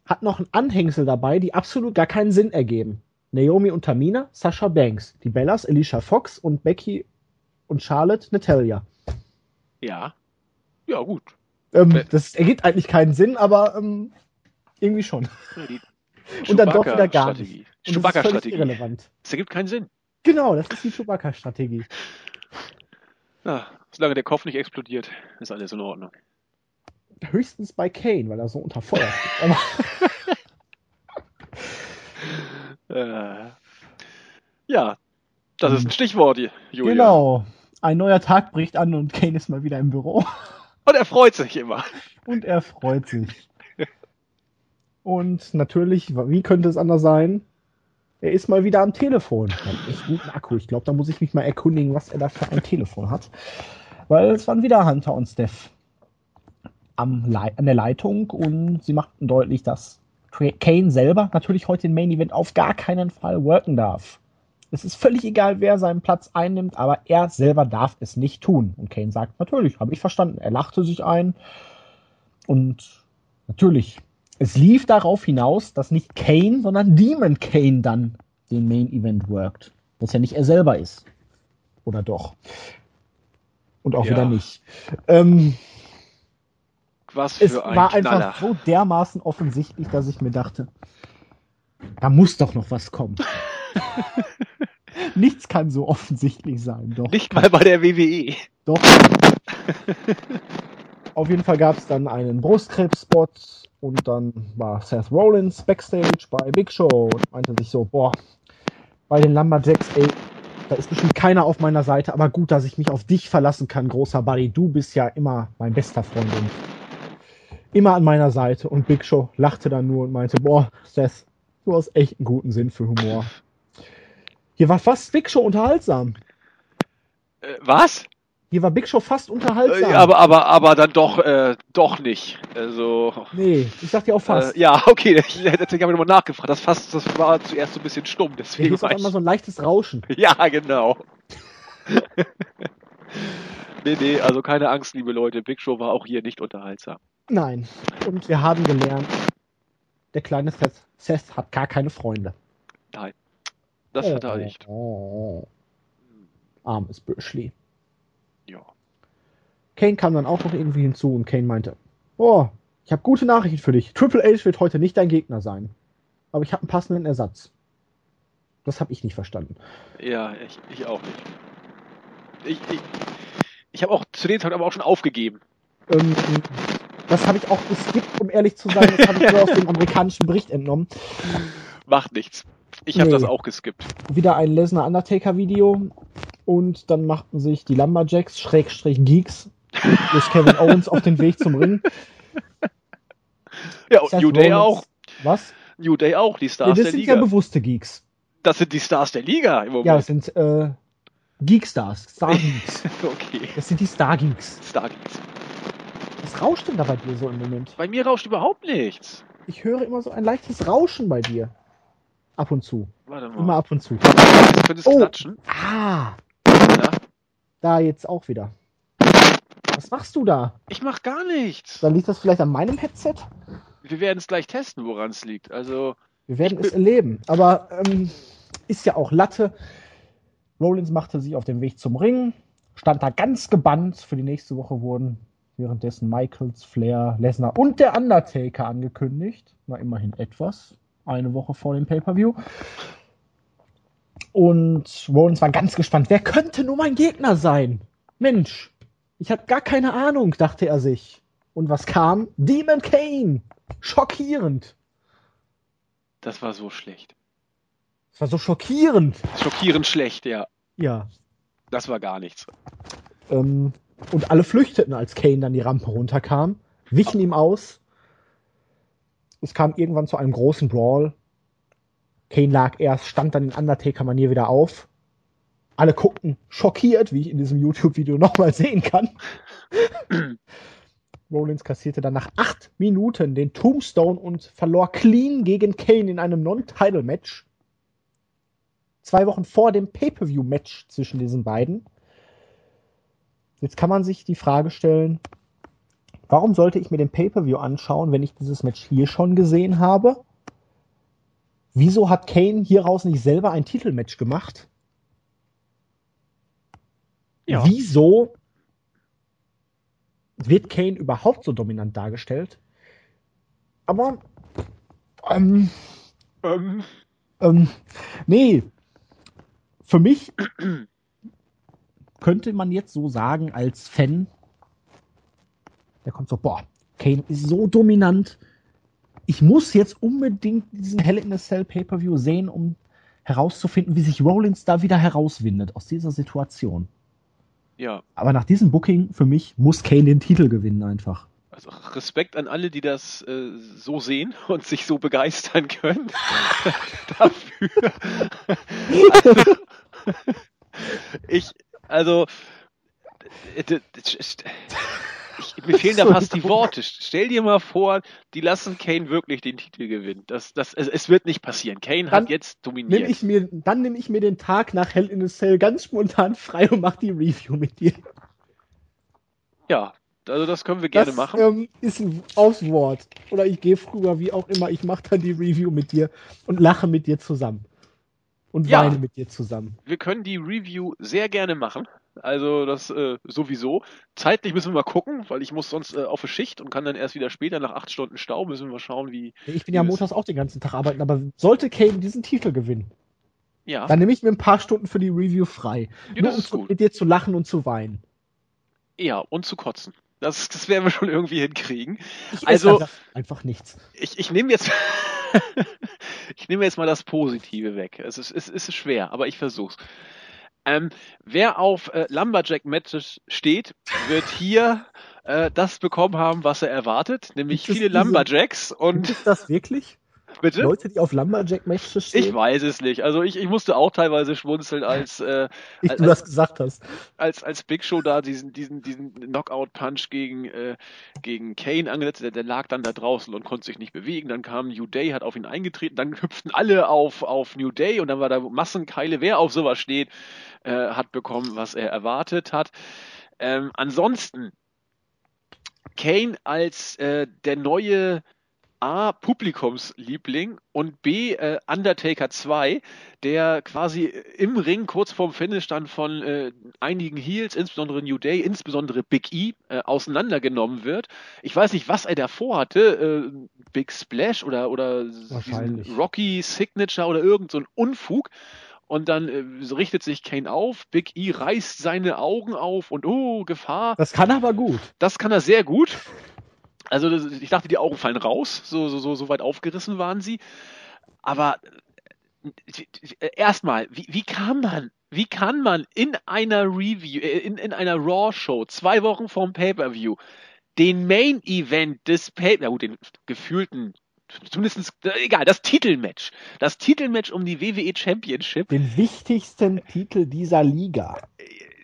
hat noch ein Anhängsel dabei, die absolut gar keinen Sinn ergeben. Naomi und Tamina, Sasha Banks. Die Bellas, Alicia Fox und Becky und Charlotte, Natalia. Ja. Ja, gut. Ähm, das ergibt eigentlich keinen Sinn, aber ähm, irgendwie schon. Ja, *laughs* und dann doch wieder gar nicht. Chewbacca-Strategie. irrelevant. Das ergibt keinen Sinn. Genau, das ist die Chewbacca-Strategie. Ja, solange der Kopf nicht explodiert, ist alles in Ordnung. Höchstens bei Kane, weil er so unter Feuer steht. *laughs* Äh, ja, das ist ein Stichwort, Julia. Genau. Ein neuer Tag bricht an und Kane ist mal wieder im Büro. *laughs* Und er freut sich immer. Und er freut sich. Und natürlich, wie könnte es anders sein? Er ist mal wieder am Telefon. Er hat echt guten Akku. Ich glaube, da muss ich mich mal erkundigen, was er da für ein Telefon hat. Weil es waren wieder Hunter und Steph. am Le an der Leitung und sie machten deutlich, dass Kane selber natürlich heute den Main Event auf gar keinen Fall worken darf. Es ist völlig egal, wer seinen Platz einnimmt, aber er selber darf es nicht tun. Und Kane sagt, natürlich, habe ich verstanden. Er lachte sich ein. Und natürlich, es lief darauf hinaus, dass nicht Kane, sondern Demon Kane dann den Main Event worked. Was ja nicht er selber ist. Oder doch. Und auch ja. wieder nicht. Ähm, Was für es ein war Knaller. einfach so dermaßen offensichtlich, dass ich mir dachte, da muss doch noch was kommen. *laughs* Nichts kann so offensichtlich sein, doch. Nicht mal bei der WWE. Doch. Auf jeden Fall gab es dann einen Brustkrebs-Spot und dann war Seth Rollins backstage bei Big Show und meinte sich so, boah, bei den Lumberjacks, ey, da ist bestimmt keiner auf meiner Seite, aber gut, dass ich mich auf dich verlassen kann, großer Buddy. Du bist ja immer mein bester Freund und immer an meiner Seite. Und Big Show lachte dann nur und meinte, boah, Seth, du hast echt einen guten Sinn für Humor. Hier war fast Big Show unterhaltsam. Äh, was? Hier war Big Show fast unterhaltsam. Äh, aber, aber, aber dann doch, äh, doch nicht. Also. Nee, ich dachte ja auch fast. Äh, ja, *laughs* okay, ich, deswegen habe ich nochmal nachgefragt. Das fast, das war zuerst so ein bisschen stumm, Hier deswegen ist war auf ich. einmal so ein leichtes Rauschen. *laughs* Ja, genau. *laughs* nee, nee, also keine Angst, liebe Leute. Big Show war auch hier nicht unterhaltsam. Nein. Und wir haben gelernt, der kleine Seth, Seth hat gar keine Freunde. Nein. Das hat er nicht. Oh. Armes Böschli. Ja. Kane kam dann auch noch irgendwie hinzu und Kane meinte, oh, ich habe gute Nachrichten für dich. Triple H wird heute nicht dein Gegner sein. Aber ich habe einen passenden Ersatz. Das habe ich nicht verstanden. Ja, ich, ich auch nicht. Ich, ich, ich habe auch zu dem Zeitpunkt aber auch schon aufgegeben. Ähm, das habe ich auch geskippt, um ehrlich zu sein. Das habe ich nur aus dem amerikanischen Bericht entnommen. Macht nichts. Ich habe Nee. das auch geskippt. Wieder ein Lesnar Undertaker Video. Und dann machten sich die Lumberjacks, Schrägstrich Geeks, durch Kevin Owens auf den Weg zum Ring. Ja, und Seth New Day Rollins- auch. Was? New Day auch, die Ja, Stars das der sind Liga. ja bewusste Geeks. das sind die Stars der Liga im Ja, das Moment. sind äh, Geekstars, Star Geeks. *laughs* okay. Das sind die Star Geeks. Was rauscht denn da bei dir so im Moment? Bei mir rauscht überhaupt nichts. Ich höre immer so ein leichtes Rauschen bei dir. Ab und zu. Warte Immer mal. ab und zu. Du könntest Oh. klatschen. Ah, Ja. da jetzt auch wieder. Was machst du da? Ich mach gar nichts. Dann liegt das vielleicht an meinem Headset? Wir werden es gleich testen, woran es liegt. Also, Wir werden es erleben. Aber ähm, ist ja auch Latte. Rollins machte sich auf den Weg zum Ring, stand da ganz gebannt. Für die nächste Woche wurden währenddessen Michaels, Flair, Lesnar und der Undertaker angekündigt. Na, immerhin etwas. Eine Woche vor dem Pay-Per-View. Und Rollins war ganz gespannt. Wer könnte nur mein Gegner sein? Mensch, ich habe gar keine Ahnung, dachte er sich. Und was kam? Demon Kane. Schockierend. das war so schlecht. Das war so schockierend. Schockierend schlecht, ja. Ja. Das war gar nichts. Ähm, und alle flüchteten, als Kane dann die Rampe runterkam, wichen ihm aus. Es kam irgendwann zu einem großen Brawl. Kane lag erst, stand dann in Undertaker-Manier wieder auf. Alle guckten schockiert, wie ich in diesem YouTube-Video *laughs* nochmal sehen kann. *clears throat* Rollins kassierte dann nach acht Minuten den Tombstone und verlor clean gegen Kane in einem Non-Title-Match. Zwei Wochen vor dem Pay-Per-View-Match zwischen diesen beiden. Jetzt kann man sich die Frage stellen, warum sollte ich mir den Pay-Per-View anschauen, wenn ich dieses Match hier schon gesehen habe? Wieso hat Kane hieraus nicht selber ein Titelmatch gemacht? Ja. Wieso wird Kane überhaupt so dominant dargestellt? Aber, ähm, Ähm, ähm, nee, für mich *clears throat* könnte man jetzt so sagen als Fan, der kommt so, boah, Kane ist so dominant. Ich muss jetzt unbedingt diesen Hell in a Cell Pay-Per-View sehen, um herauszufinden, wie sich Rollins da wieder herauswindet aus dieser Situation. ja, Aber nach diesem Booking für mich muss Kane den Titel gewinnen einfach. also Respekt an alle, die das äh, so sehen *laughs* und sich so begeistern können *laughs* dafür. *laughs* Also, ich, also, ich, mir *laughs* fehlen da fast die Worte. Stell dir mal vor, die lassen Kane wirklich den Titel gewinnen. Das, das, es, es wird nicht passieren. Kane dann hat jetzt dominiert. Nehm ich mir, dann nehme ich mir den Tag nach Hell in a Cell ganz spontan frei und mache die Review mit dir. Ja, also das können wir gerne das, machen. Ähm, ist ein Auswort. Oder ich gehe früher, wie auch immer, ich mache dann die Review mit dir und lache mit dir zusammen. Und ja, weine mit dir zusammen. Wir können die Review sehr gerne machen. Also das äh, sowieso. Zeitlich müssen wir mal gucken, weil ich muss sonst äh, auf eine Schicht und kann dann erst wieder später nach acht Stunden Stau müssen wir mal schauen, wie. Ich bin ja montags auch den ganzen Tag arbeiten, aber sollte Kane diesen Titel gewinnen, ja. dann nehme ich mir ein paar Stunden für die Review frei. Ja, Nur um zu, mit dir zu lachen und zu weinen. Ja, und zu kotzen. Das, das werden wir schon irgendwie hinkriegen. Ich also einfach nichts. Ich, ich nehme jetzt *laughs* ich nehme jetzt mal das Positive weg. Es ist, es ist schwer, aber ich versuch's. Ähm, wer auf äh, Lumberjack Matches steht, wird hier äh, das bekommen haben, was er erwartet, nämlich viele diese, Lumberjacks und. Ist das wirklich? Bitte? Leute, die auf Lumberjack-Matches stehen? Ich weiß es nicht. Also ich, ich musste auch teilweise schmunzeln, als, äh, *laughs* ich, als, du das gesagt hast. Als, als Big Show da diesen, diesen, diesen Knockout-Punch gegen, äh, gegen Kane angesetzt der, der lag dann da draußen und konnte sich nicht bewegen. Dann kam New Day, hat auf ihn eingetreten, dann hüpften alle auf, auf New Day und dann war da Massenkeile. Wer auf sowas steht, äh, hat bekommen, was er erwartet hat. Ähm, ansonsten, Kane als äh, der neue A, Publikumsliebling und B, äh, Undertaker 2, der quasi im Ring kurz vorm Finish dann von äh, einigen Heels, insbesondere New Day, insbesondere Big E, äh, auseinandergenommen wird. Ich weiß nicht, was er davor hatte, äh, Big Splash oder, oder Rocky Signature oder irgend so ein Unfug. Und dann äh, richtet sich Kane auf, Big E reißt seine Augen auf und oh, Gefahr. Das kann er aber gut. Das kann er sehr gut. Also ich dachte, die Augen fallen raus, so, so, so weit aufgerissen waren sie. Aber äh, erstmal, wie, wie kann man, wie kann man in einer Review, äh, in, in einer Raw-Show, zwei Wochen vorm Pay-Per-View, den Main-Event des Pay, ja gut, den gefühlten, zumindest, äh, egal, das Titelmatch, das Titelmatch um die WWE Championship. Den wichtigsten Titel dieser Liga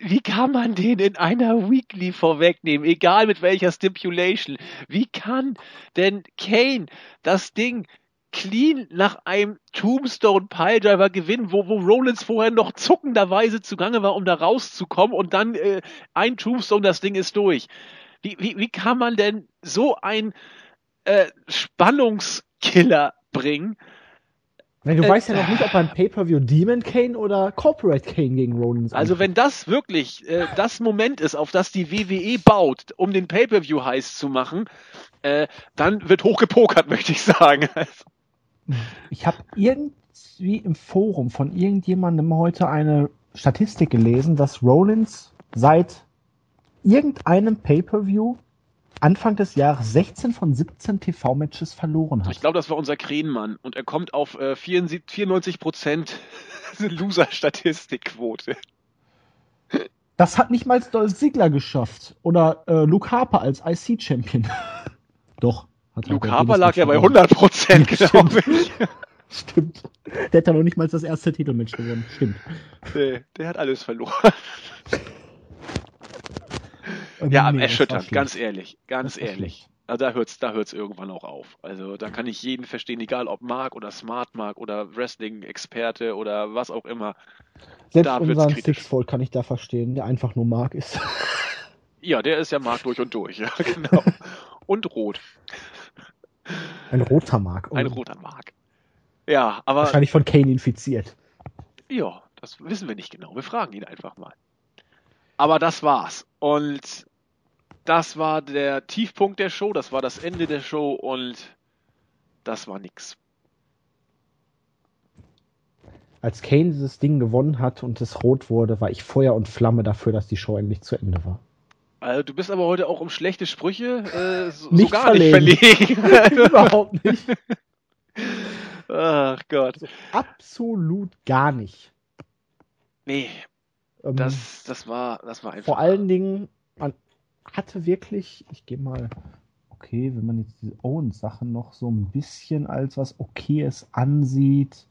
wie kann man den in einer Weekly vorwegnehmen, egal mit welcher Stipulation? Wie kann denn Kane das Ding clean nach einem Tombstone Piledriver gewinnen, wo, wo Rollins vorher noch zuckenderweise zugange war, um da rauszukommen und dann äh, ein Tombstone, das Ding ist durch. Wie, wie, wie kann man denn so ein äh, Spannungskiller bringen? Du äh, weißt ja noch nicht, ob ein Pay-Per-View Demon Kane oder Corporate Kane gegen Rollins Also wenn das wirklich äh, das Moment ist, auf das die WWE baut, um den Pay-Per-View heiß zu machen, äh, dann wird hochgepokert, *laughs* möchte ich sagen. ich habe irgendwie im Forum von irgendjemandem heute eine Statistik gelesen, dass Rollins seit irgendeinem Pay-Per-View Anfang des Jahres 16 von 17 TV-Matches verloren hat. Ich glaube, das war unser Krähenmann und er kommt auf äh, 94 Prozent *laughs* Loser-Statistikquote. Das hat nicht mal Dolph Ziggler geschafft. Oder äh, Luke Harper als IC-Champion. *laughs* Doch. Hat Luke Harper lag ja bei 100 Prozent, *laughs* glaube ich. Stimmt. Der hat ja noch nicht mal das erste Titelmatch gewonnen. Stimmt. Nee, der hat alles verloren. Ja, nee, erschütternd, ganz ehrlich, ganz ehrlich. Also da hört's, da hört's irgendwann auch auf. Also da kann ich jeden verstehen, egal ob Mark oder Smart Mark oder Wrestling-Experte oder was auch immer. Selbst da unseren Sixfold kann ich da verstehen, der einfach nur Mark ist. *laughs* Ja, der ist ja Mark durch und durch, ja, *laughs* genau. Und rot. Ein roter Mark. Oh. Ein roter Mark. Ja, aber. Wahrscheinlich von Kane infiziert. Ja, das wissen wir nicht genau. Wir fragen ihn einfach mal. Aber das war's. Und das war der Tiefpunkt der Show, das war das Ende der Show und das war nix. Als Kane dieses Ding gewonnen hat und es rot wurde, war ich Feuer und Flamme dafür, dass die Show endlich zu Ende war. Also du bist aber heute auch um schlechte Sprüche äh, so, nicht so verlegen. nicht verlegen. *laughs* *laughs* Überhaupt nicht. Ach Gott. Also absolut gar nicht. Nee, ähm, das, das, war, das war einfach. Vor allen Dingen, man hatte wirklich, ich gehe mal, okay, wenn man jetzt diese Owens-Sachen noch so ein bisschen als was Okayes ansieht,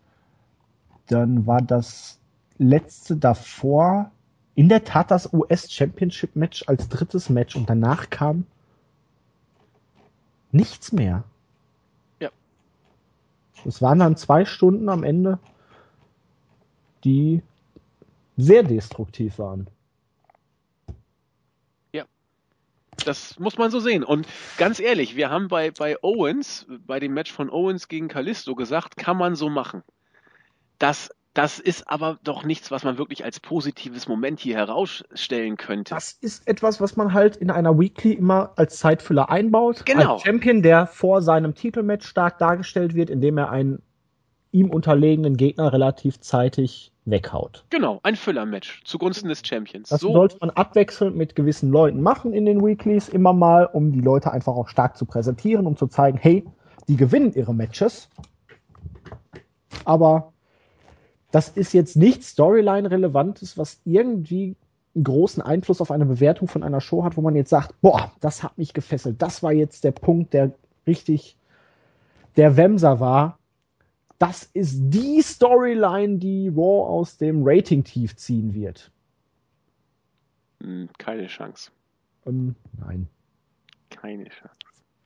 dann war das letzte davor in der Tat das US Championship Match als drittes Match und danach kam nichts mehr. Ja. Es waren dann zwei Stunden am Ende, die sehr destruktiv waren. Das muss man so sehen. Und ganz ehrlich, wir haben bei, bei Owens, bei dem Match von Owens gegen Kalisto gesagt, kann man so machen. Das, das ist aber doch nichts, was man wirklich als positives Moment hier herausstellen könnte. Das ist etwas, was man halt in einer Weekly immer als Zeitfüller einbaut. Genau. Als Champion, der vor seinem Titelmatch stark dargestellt wird, indem er einen ihm unterlegenen Gegner relativ zeitig weghaut. Genau, ein Füller-Match zugunsten des Champions. Das so. sollte man abwechselnd mit gewissen Leuten machen in den Weeklies immer mal, um die Leute einfach auch stark zu präsentieren, um zu zeigen, hey, die gewinnen ihre Matches. Aber das ist jetzt nichts Storyline-relevantes, was irgendwie einen großen Einfluss auf eine Bewertung von einer Show hat, wo man jetzt sagt, boah, das hat mich gefesselt. Das war jetzt der Punkt, der richtig der Wemser war das ist die Storyline, die Raw aus dem Rating-Tief ziehen wird. Hm, keine Chance. Ähm, nein. Keine Chance.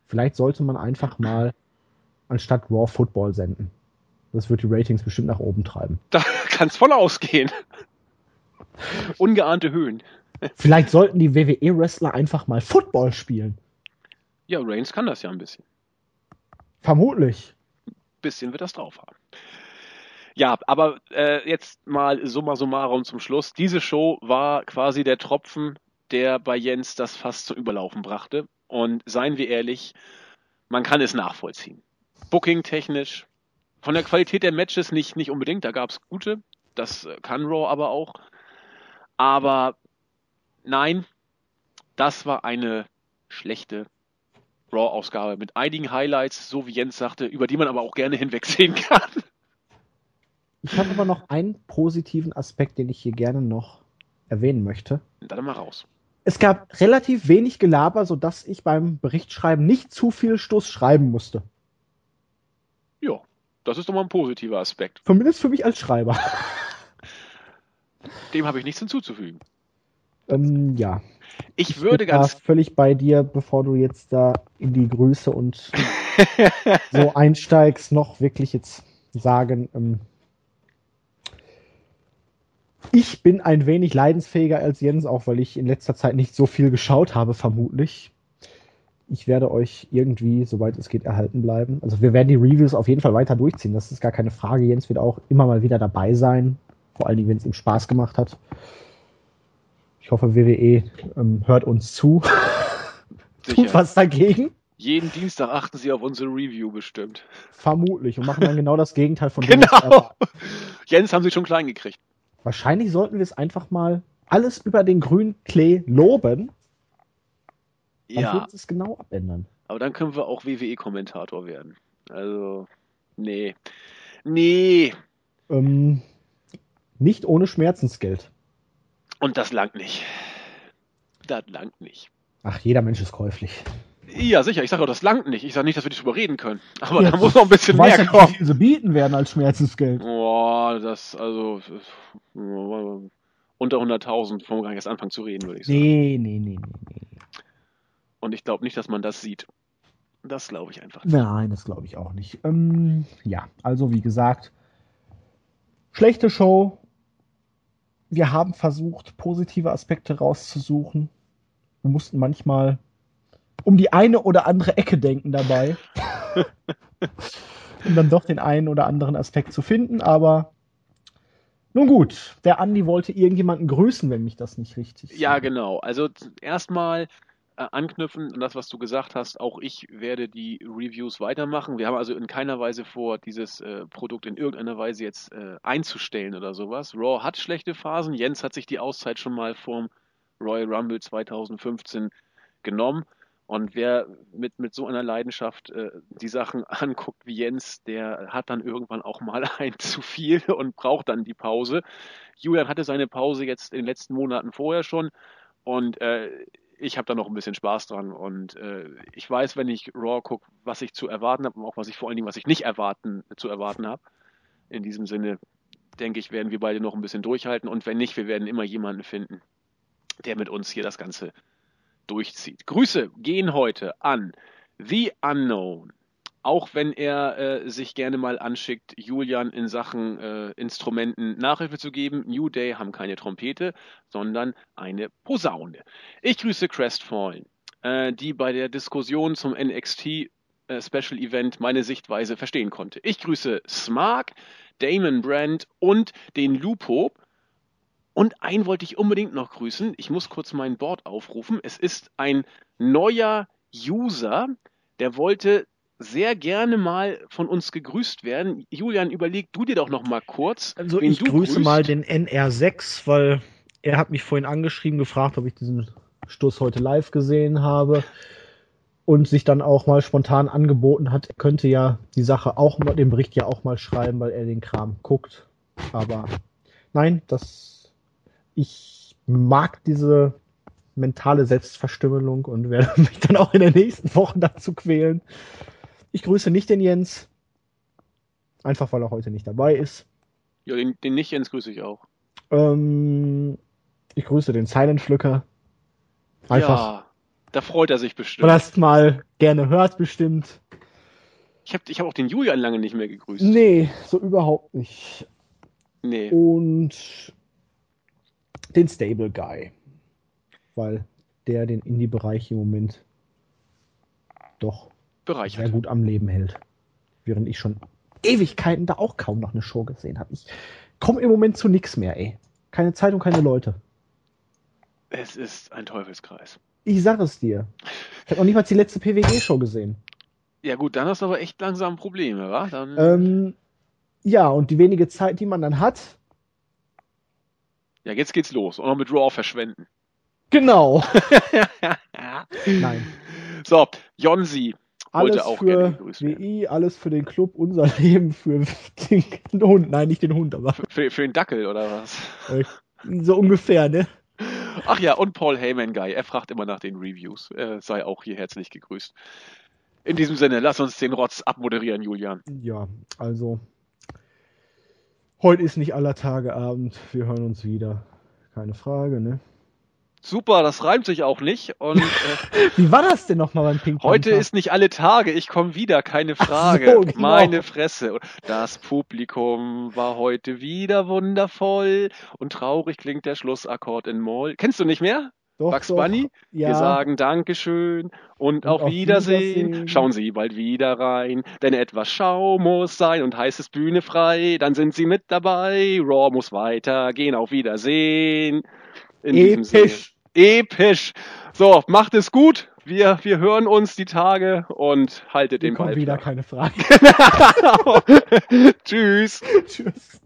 Vielleicht sollte man einfach mal anstatt Raw Football senden. Das wird die Ratings bestimmt nach oben treiben. *laughs* Da kann es voll ausgehen. Ungeahnte Höhen. Vielleicht sollten die WWE-Wrestler einfach mal Football spielen. Ja, Reigns kann das ja ein bisschen. Vermutlich bisschen wird das drauf haben. Ja, aber äh, jetzt mal summa summarum zum Schluss. Diese Show war quasi der Tropfen, der bei Jens das fast zum Überlaufen brachte. Und seien wir ehrlich, man kann es nachvollziehen. Booking technisch, von der Qualität der Matches nicht, nicht unbedingt, da gab es gute, das kann Raw aber auch. Aber nein, das war eine schlechte Raw-Ausgabe mit einigen Highlights, so wie Jens sagte, über die man aber auch gerne hinwegsehen kann. Ich habe aber noch einen positiven Aspekt, den ich hier gerne noch erwähnen möchte. Dann mal raus. Es gab relativ wenig Gelaber, sodass ich beim Berichtschreiben nicht zu viel Stoß schreiben musste. Ja, das ist doch mal ein positiver Aspekt. Zumindest für mich als Schreiber. Dem habe ich nichts hinzuzufügen. Ähm, ja, ich, ich würde ganz. völlig bei dir, bevor du jetzt da in die Grüße und *laughs* so einsteigst, noch wirklich jetzt sagen, ähm, ich bin ein wenig leidensfähiger als Jens, auch weil ich in letzter Zeit nicht so viel geschaut habe, vermutlich. Ich werde euch irgendwie, soweit es geht, erhalten bleiben. Also wir werden die Reviews auf jeden Fall weiter durchziehen. Das ist gar keine Frage. Jens wird auch immer mal wieder dabei sein. Vor allen Dingen, wenn es ihm Spaß gemacht hat. Ich hoffe, WWE ähm, hört uns zu. *laughs* Tut was dagegen. Jeden Dienstag achten sie auf unsere Review bestimmt. Vermutlich und machen dann genau das Gegenteil von dem. Genau. Jens haben sie schon klein gekriegt. Wahrscheinlich sollten wir es einfach mal alles über den grünen Klee loben. Dann ja. wird es genau abändern. Aber dann können wir auch WWE-Kommentator werden. Also, nee. Nee. Ähm, nicht ohne Schmerzensgeld. Und das langt nicht. Das langt nicht. Ach, jeder Mensch ist käuflich. Ja, sicher. Ich sage auch, das langt nicht. Ich sage nicht, dass wir nicht drüber reden können. Aber ja, da muss noch ein bisschen mehr kommen. Nicht, wie viel sie bieten werden als Schmerzensgeld. Boah, das, also, unter 100.000, wollen wir gar nicht erst anfangen zu reden, würde ich sagen. Nee, nee, nee, nee, nee. Und ich glaube nicht, dass man das sieht. Das glaube ich einfach nicht. Nein, das glaube ich auch nicht. Ähm, ja, also wie gesagt, schlechte Show, wir haben versucht, positive Aspekte rauszusuchen. Wir mussten manchmal um die eine oder andere Ecke denken dabei, *laughs* um dann doch den einen oder anderen Aspekt zu finden. Aber nun gut, der Andi wollte irgendjemanden grüßen, wenn mich das nicht richtig. Ja, genau. Also erstmal anknüpfen an das, was du gesagt hast. Auch ich werde die Reviews weitermachen. Wir haben also in keiner Weise vor, dieses äh, Produkt in irgendeiner Weise jetzt äh, einzustellen oder sowas. Raw hat schlechte Phasen. Jens hat sich die Auszeit schon mal vom Royal Rumble 2015 genommen. Und wer mit, mit so einer Leidenschaft äh, die Sachen *laughs* anguckt wie Jens, der hat dann irgendwann auch mal *laughs* ein zu viel und braucht dann die Pause. Julian hatte seine Pause jetzt in den letzten Monaten vorher schon. Und äh, ich habe da noch ein bisschen Spaß dran und äh, ich weiß, wenn ich Raw gucke, was ich zu erwarten habe und auch was ich vor allen Dingen, was ich nicht erwarten, zu erwarten habe. In diesem Sinne, denke ich, werden wir beide noch ein bisschen durchhalten und wenn nicht, wir werden immer jemanden finden, der mit uns hier das Ganze durchzieht. Grüße gehen heute an The Unknown. Auch wenn er äh, sich gerne mal anschickt, Julian in Sachen äh, Instrumenten Nachhilfe zu geben. New Day haben keine Trompete, sondern eine Posaune. Ich grüße Crestfallen, äh, die bei der Diskussion zum NXT äh, Special Event meine Sichtweise verstehen konnte. Ich grüße Smark, Damon Brand und den Lupo. Und einen wollte ich unbedingt noch grüßen. Ich muss kurz mein Board aufrufen. Es ist ein neuer User, der wollte sehr gerne mal von uns gegrüßt werden. Julian, überleg du dir doch noch mal kurz. Also ich grüße grüßt. mal den NR6, weil er hat mich vorhin angeschrieben, gefragt, ob ich diesen Stoß heute live gesehen habe und sich dann auch mal spontan angeboten hat, er könnte ja die Sache auch mal, den Bericht ja auch mal schreiben, weil er den Kram guckt. Aber nein, das ich mag diese mentale Selbstverstümmelung und werde *laughs* mich dann auch in der nächsten Woche dazu quälen. Ich grüße nicht den Jens. Einfach weil er heute nicht dabei ist. Ja, den, den Nicht-Jens grüße ich auch. Ähm, ich grüße den Silent Flücker. Einfach. Ja, da freut er sich bestimmt. Weil er es mal gerne hört, bestimmt. Ich habe ich hab auch den Julian lange nicht mehr gegrüßt. Nee, so überhaupt nicht. Nee. Und den Stable Guy. Weil der den Indie-Bereich im Moment doch bereichert. sehr gut am Leben hält. Während ich schon Ewigkeiten da auch kaum noch eine Show gesehen habe. Ich komme im Moment zu nichts mehr, ey. Keine Zeitung, keine Leute. Es ist ein Teufelskreis. Ich sag es dir. Ich habe noch nicht mal die letzte PWG-Show gesehen. Ja gut, dann hast du aber echt langsam Probleme, wa? Dann... Ähm, ja, und die wenige Zeit, die man dann hat. Ja, jetzt geht's los. Und noch mit Raw verschwenden. Genau. *laughs* Nein. So, Jonsi alles für WI, alles für den Club, unser *laughs* Leben für den Hund. Nein, nicht den Hund, aber. Für, für den Dackel oder was? So ungefähr, ne? Ach ja, und Paul Heyman Guy, er fragt immer nach den Reviews. Er sei auch hier herzlich gegrüßt. In diesem Sinne, lass uns den Rotz abmoderieren, Julian. Ja, also. Heute ist nicht aller Tage Abend. Wir hören uns wieder. Keine Frage, ne? Super, das reimt sich auch nicht. Und, *laughs* äh, Wie war das denn nochmal beim Ping Pong? Heute ist nicht alle Tage, ich komme wieder, keine Frage. So, genau. Meine Fresse. Das Publikum war heute wieder wundervoll und traurig klingt der Schlussakkord in Moll. Kennst du nicht mehr? Doch, Bugs doch. Bunny? Ja. Wir sagen Dankeschön und, und auf, auf Wiedersehen. Wiedersehen. Schauen Sie bald wieder rein, denn etwas Schau muss sein und heißt es Bühne frei. Dann sind Sie mit dabei. Raw muss weitergehen. Auf Wiedersehen. In Episch. Episch. So, macht es gut. Wir, wir hören uns die Tage und haltet den Ball. wieder keine Frage. *laughs* *laughs* Tschüss. Tschüss.